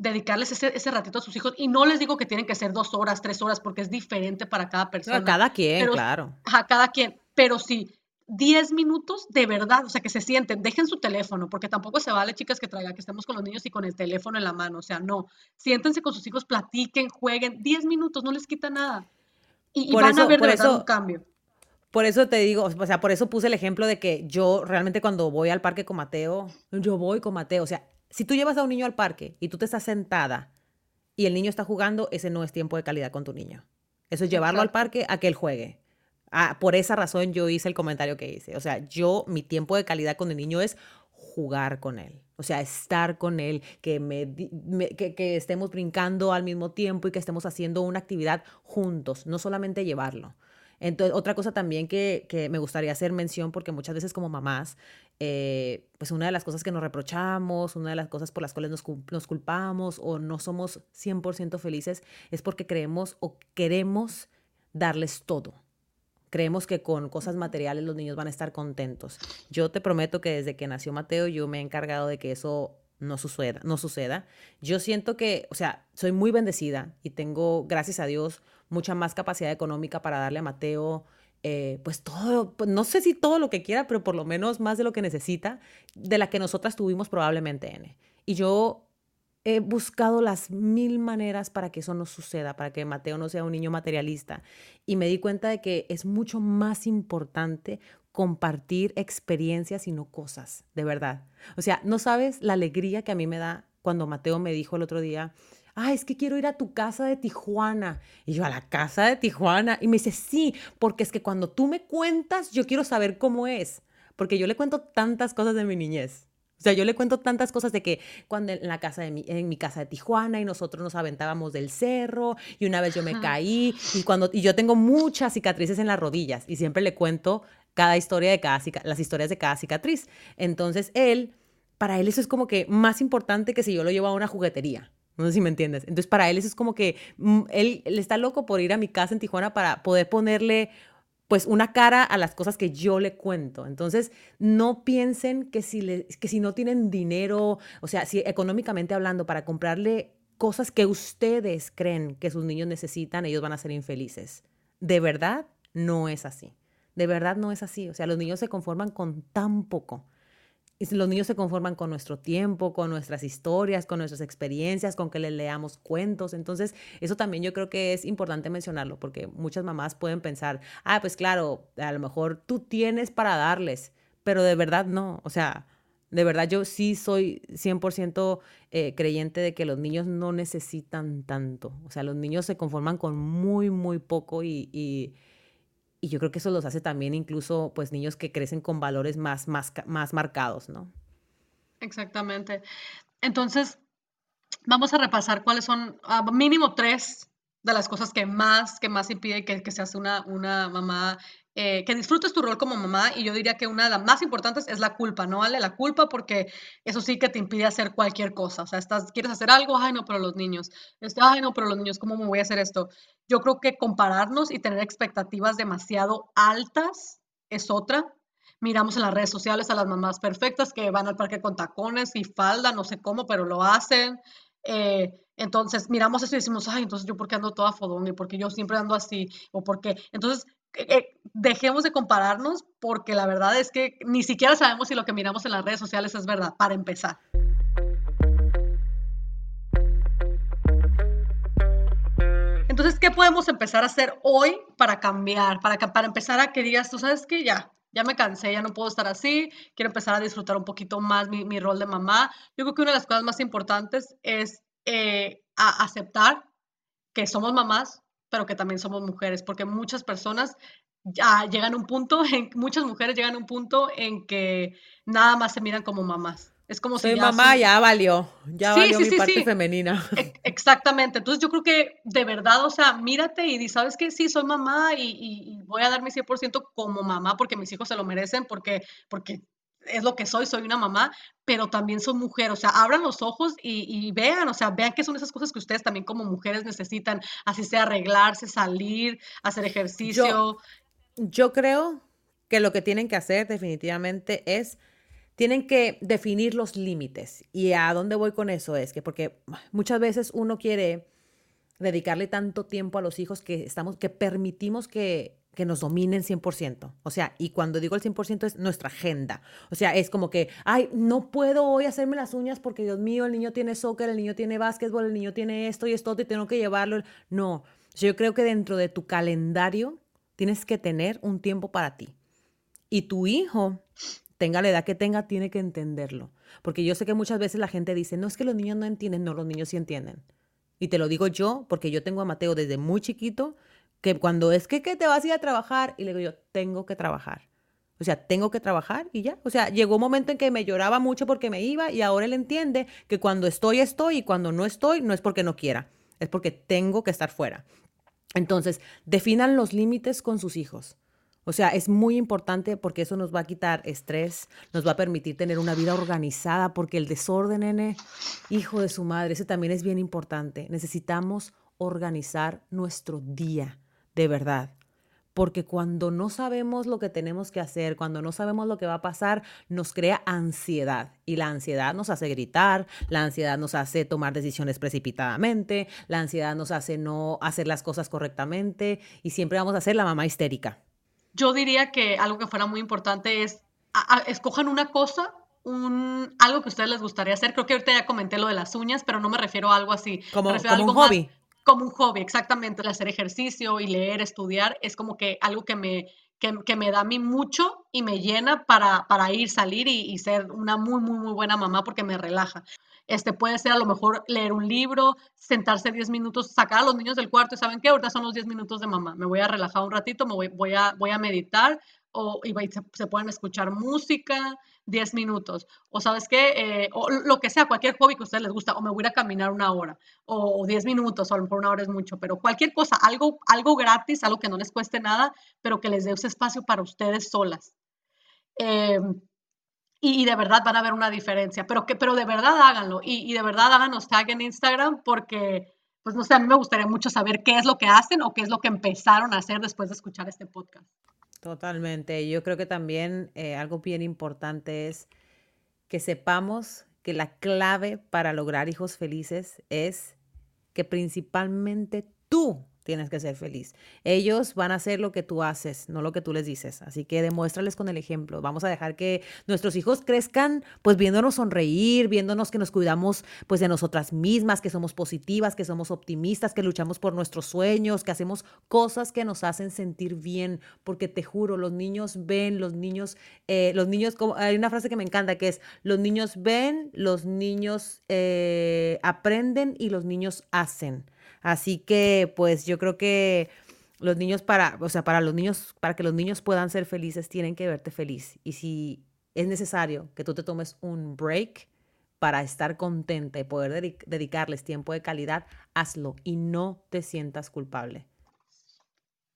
dedicarles ese, ratito a sus hijos. Y no les digo que tienen que ser dos horas, tres horas, porque es diferente para cada persona. A cada quien, claro. A cada quien. Pero sí, diez minutos de verdad, o sea, que se sienten, dejen su teléfono, porque tampoco se vale, chicas, que traigan, que estemos con los niños y con el teléfono en la mano. O sea, no. Siéntense con sus hijos, platiquen, jueguen. Diez minutos, no les quita nada. Y, van a ver de verdad un cambio. Por eso te digo, o sea, por eso puse el ejemplo de que yo realmente cuando voy al parque con Mateo, yo voy con Mateo, o sea, si tú llevas a un niño al parque y tú te estás sentada y el niño está jugando, ese no es tiempo de calidad con tu niño. Eso es llevarlo al parque a que él juegue. Ah, por esa razón yo hice el comentario que hice. O sea, yo, mi tiempo de calidad con el niño es jugar con él. O sea, estar con él, que, me, que, que, estemos brincando al mismo tiempo y que estemos haciendo una actividad juntos, no solamente llevarlo. Entonces, otra cosa también que, que me gustaría hacer mención, porque muchas veces como mamás eh, pues una de las cosas que nos reprochamos, una de las cosas por las cuales nos, nos culpamos o no somos 100% felices es porque creemos o queremos darles todo. Creemos que con cosas materiales los niños van a estar contentos. Yo te prometo que desde que nació Mateo yo me he encargado de que eso no suceda, no suceda. Yo siento que, o sea, soy muy bendecida y tengo, gracias a Dios, mucha más capacidad económica para darle a Mateo eh, pues todo, pues no sé si todo lo que quiera, pero por lo menos más de lo que necesita, de la que nosotras tuvimos probablemente. Y yo he buscado las mil maneras para que eso no suceda, para que Mateo no sea un niño materialista. Y me di cuenta de que es mucho más importante compartir experiencias y no cosas, de verdad. O sea, no sabes la alegría que a mí me da cuando Mateo me dijo el otro día, ah, es que quiero ir a tu casa de Tijuana. Y yo, a la casa de Tijuana. Y me dice, sí, porque es que cuando tú me cuentas, yo quiero saber cómo es. Porque yo le cuento tantas cosas de mi niñez. O sea, yo le cuento tantas cosas de que cuando en la casa de mi, en mi casa de Tijuana y nosotros nos aventábamos del cerro y una vez yo me caí y cuando y yo tengo muchas cicatrices en las rodillas y siempre le cuento cada historia de cada las historias de cada cicatriz. Entonces él, para él eso es como que más importante que si yo lo llevo a una juguetería. No sé si me entiendes. Entonces, para él eso es como que mm, él, él está loco por ir a mi casa en Tijuana para poder ponerle pues una cara a las cosas que yo le cuento. Entonces, no piensen que si, le, que si no tienen dinero, o sea, si económicamente hablando, para comprarle cosas que ustedes creen que sus niños necesitan, ellos van a ser infelices. De verdad, no es así. De verdad no es así. O sea, los niños se conforman con tan poco. Y los niños se conforman con nuestro tiempo, con nuestras historias, con nuestras experiencias, con que les leamos cuentos. Entonces, eso también yo creo que es importante mencionarlo, porque muchas mamás pueden pensar, ah, pues claro, a lo mejor tú tienes para darles, pero de verdad no. O sea, de verdad yo sí soy 100% eh, creyente de que los niños no necesitan tanto. O sea, los niños se conforman con muy, muy poco y y yo creo que eso los hace también incluso pues niños que crecen con valores más, más, más marcados, ¿no? Exactamente. Entonces, vamos a repasar cuáles son ah, mínimo tres de las cosas que más, que más impide que, que seas una, una mamá eh, que disfrutes tu rol como mamá y yo diría que una de las más importantes es la culpa, ¿no? Vale la culpa porque eso sí que te impide hacer cualquier cosa, o sea, estás, quieres hacer algo, ay no, pero los niños, este, ay no, pero los niños, ¿cómo me voy a hacer esto? Yo creo que compararnos y tener expectativas demasiado altas es otra. Miramos en las redes sociales a las mamás perfectas que van al parque con tacones y falda, no sé cómo, pero lo hacen. Eh, entonces miramos eso y decimos, ay, entonces yo por qué ando toda fodón y porque yo siempre ando así, o porque, entonces eh, dejemos de compararnos porque la verdad es que ni siquiera sabemos si lo que miramos en las redes sociales es verdad, para empezar. Entonces, ¿qué podemos empezar a hacer hoy para cambiar? Para, para empezar a que digas, tú sabes que ya, ya me cansé, ya no puedo estar así, quiero empezar a disfrutar un poquito más mi, mi rol de mamá. Yo creo que una de las cosas más importantes es eh, aceptar que somos mamás, pero que también somos mujeres, porque muchas personas ya llegan a un punto, en, muchas mujeres llegan a un punto en que nada más se miran como mamás. Es como soy mamá, ya valió, ya valió mi parte femenina. Exactamente. Entonces yo creo que de verdad, o sea, mírate y di, ¿sabes qué? Sí, soy mamá y, y, voy a dar mi 100% como mamá porque mis hijos se lo merecen, porque, porque es lo que soy, soy una mamá, pero también soy mujer, o sea, abran los ojos y, vean, o sea, vean que son esas cosas que ustedes también como mujeres necesitan, así sea arreglarse, salir, hacer ejercicio. Yo, creo que lo que tienen que hacer definitivamente es, tienen que definir los límites. ¿Y a dónde voy con eso? Es que porque muchas veces uno quiere dedicarle tanto tiempo a los hijos que estamos, que permitimos que que nos dominen 100%. O sea, y cuando digo el 100% es nuestra agenda. O sea, es como que, ay, no puedo hoy hacerme las uñas porque, Dios mío, el niño tiene soccer, el niño tiene básquetbol, el niño tiene esto y esto y tengo que llevarlo. No, yo creo que dentro de tu calendario tienes que tener un tiempo para ti. Y tu hijo, tenga la edad que tenga, tiene que entenderlo. Porque yo sé que muchas veces la gente dice, no es que los niños no entienden, no, los niños sí entienden. Y te lo digo yo, porque yo tengo a Mateo desde muy chiquito que cuando es que, te vas a ir a trabajar, y le digo yo, tengo que trabajar. O sea, tengo que trabajar y ya. O sea, llegó un momento en que me lloraba mucho porque me iba y ahora él entiende que cuando estoy, estoy y cuando no estoy, no es porque no quiera, es porque tengo que estar fuera. Entonces, definan los límites con sus hijos. O sea, es muy importante porque eso nos va a quitar estrés, nos va a permitir tener una vida organizada, porque el desorden, nene, hijo de su madre, ese también es bien importante. Necesitamos organizar nuestro día de verdad. Porque cuando no sabemos lo que tenemos que hacer, cuando no sabemos lo que va a pasar, nos crea ansiedad. Y la ansiedad nos hace gritar, la ansiedad nos hace tomar decisiones precipitadamente, la ansiedad nos hace no hacer las cosas correctamente y siempre vamos a ser la mamá histérica. Yo diría que algo que fuera muy importante es, escojan una cosa un, algo que a ustedes les gustaría hacer. Creo que ahorita ya comenté lo de las uñas, pero no me refiero a algo así. Como, como un hobby como un hobby, exactamente. El hacer ejercicio y leer, estudiar, es como que algo que me, que, me da a mí mucho y me llena para, para ir, salir y, ser una muy, muy, muy buena mamá porque me relaja. Este puede ser a lo mejor leer un libro, sentarse 10 minutos, sacar a los niños del cuarto y saben qué, ahorita son los 10 minutos de mamá. Me voy a relajar un ratito, me voy, a, voy a meditar o y se, pueden escuchar música 10 minutos, o sabes qué, eh, o lo que sea, cualquier hobby que a ustedes les gusta, o me voy a caminar una hora, o 10 minutos, o a lo mejor una hora es mucho, pero cualquier cosa, algo, algo gratis, algo que no les cueste nada, pero que les dé ese espacio para ustedes solas. Em, y, de verdad van a ver una diferencia, pero, que, pero de verdad háganlo y, y de verdad háganos tag en Instagram porque, pues no sé, a mí me gustaría mucho saber qué es lo que hacen o qué es lo que empezaron a hacer después de escuchar este podcast. Totalmente. Yo creo que también eh, algo bien importante es que sepamos que la clave para lograr hijos felices es que principalmente tú tienes que ser feliz. Ellos van a hacer lo que tú haces, no lo que tú les dices. Así que demuéstrales con el ejemplo. Vamos a dejar que nuestros hijos crezcan pues viéndonos sonreír, viéndonos que nos cuidamos pues de nosotras mismas, que somos positivas, que somos optimistas, que luchamos por nuestros sueños, que hacemos cosas que nos hacen sentir bien. Porque te juro, los niños ven, los niños, eh, los niños, hay una frase que me encanta que es, los niños ven, los niños eh, aprenden y los niños hacen. Así que, pues yo creo que los niños para, o sea, para los niños, para que los niños puedan ser felices, tienen que verte feliz. Y si es necesario que tú te tomes un break para estar contenta y poder dedicarles tiempo de calidad, hazlo y no te sientas culpable.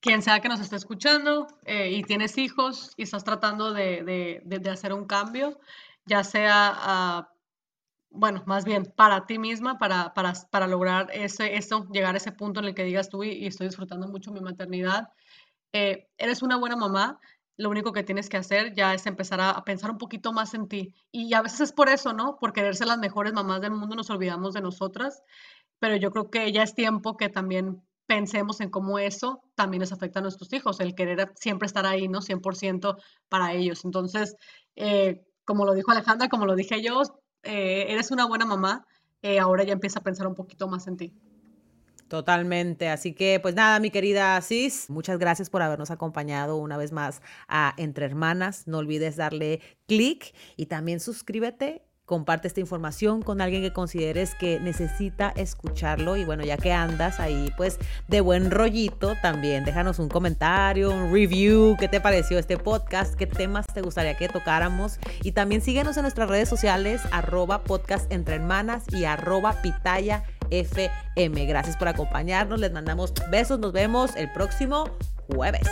Quien sea que nos esté escuchando eh, y tienes hijos y estás tratando de, de hacer un cambio, ya sea a bueno, más bien para ti misma, para, para, para lograr ese, eso, llegar a ese punto en el que digas tú y, estoy disfrutando mucho mi maternidad. Eh, eres una buena mamá, lo único que tienes que hacer ya es empezar a, pensar un poquito más en ti. Y a veces es por eso, ¿no? Por querer ser las mejores mamás del mundo nos olvidamos de nosotras, pero yo creo que ya es tiempo que también pensemos en cómo eso también les afecta a nuestros hijos, el querer siempre estar ahí, ¿no? 100% para ellos. Entonces, eh, como lo dijo Alejandra, como lo dije yo, eh, eres una buena mamá, eh, ahora ya empieza a pensar un poquito más en ti. Totalmente. Así que, pues nada, mi querida Cis, muchas gracias por habernos acompañado una vez más a Entre Hermanas. No olvides darle clic y también suscríbete comparte esta información con alguien que consideres que necesita escucharlo y bueno, ya que andas ahí pues de buen rollito, también déjanos un comentario, un review, qué te pareció este podcast, qué temas te gustaría que tocáramos y también síguenos en nuestras redes sociales arroba podcast entre hermanas y arroba pitaya FM. Gracias por acompañarnos, les mandamos besos, nos vemos el próximo jueves.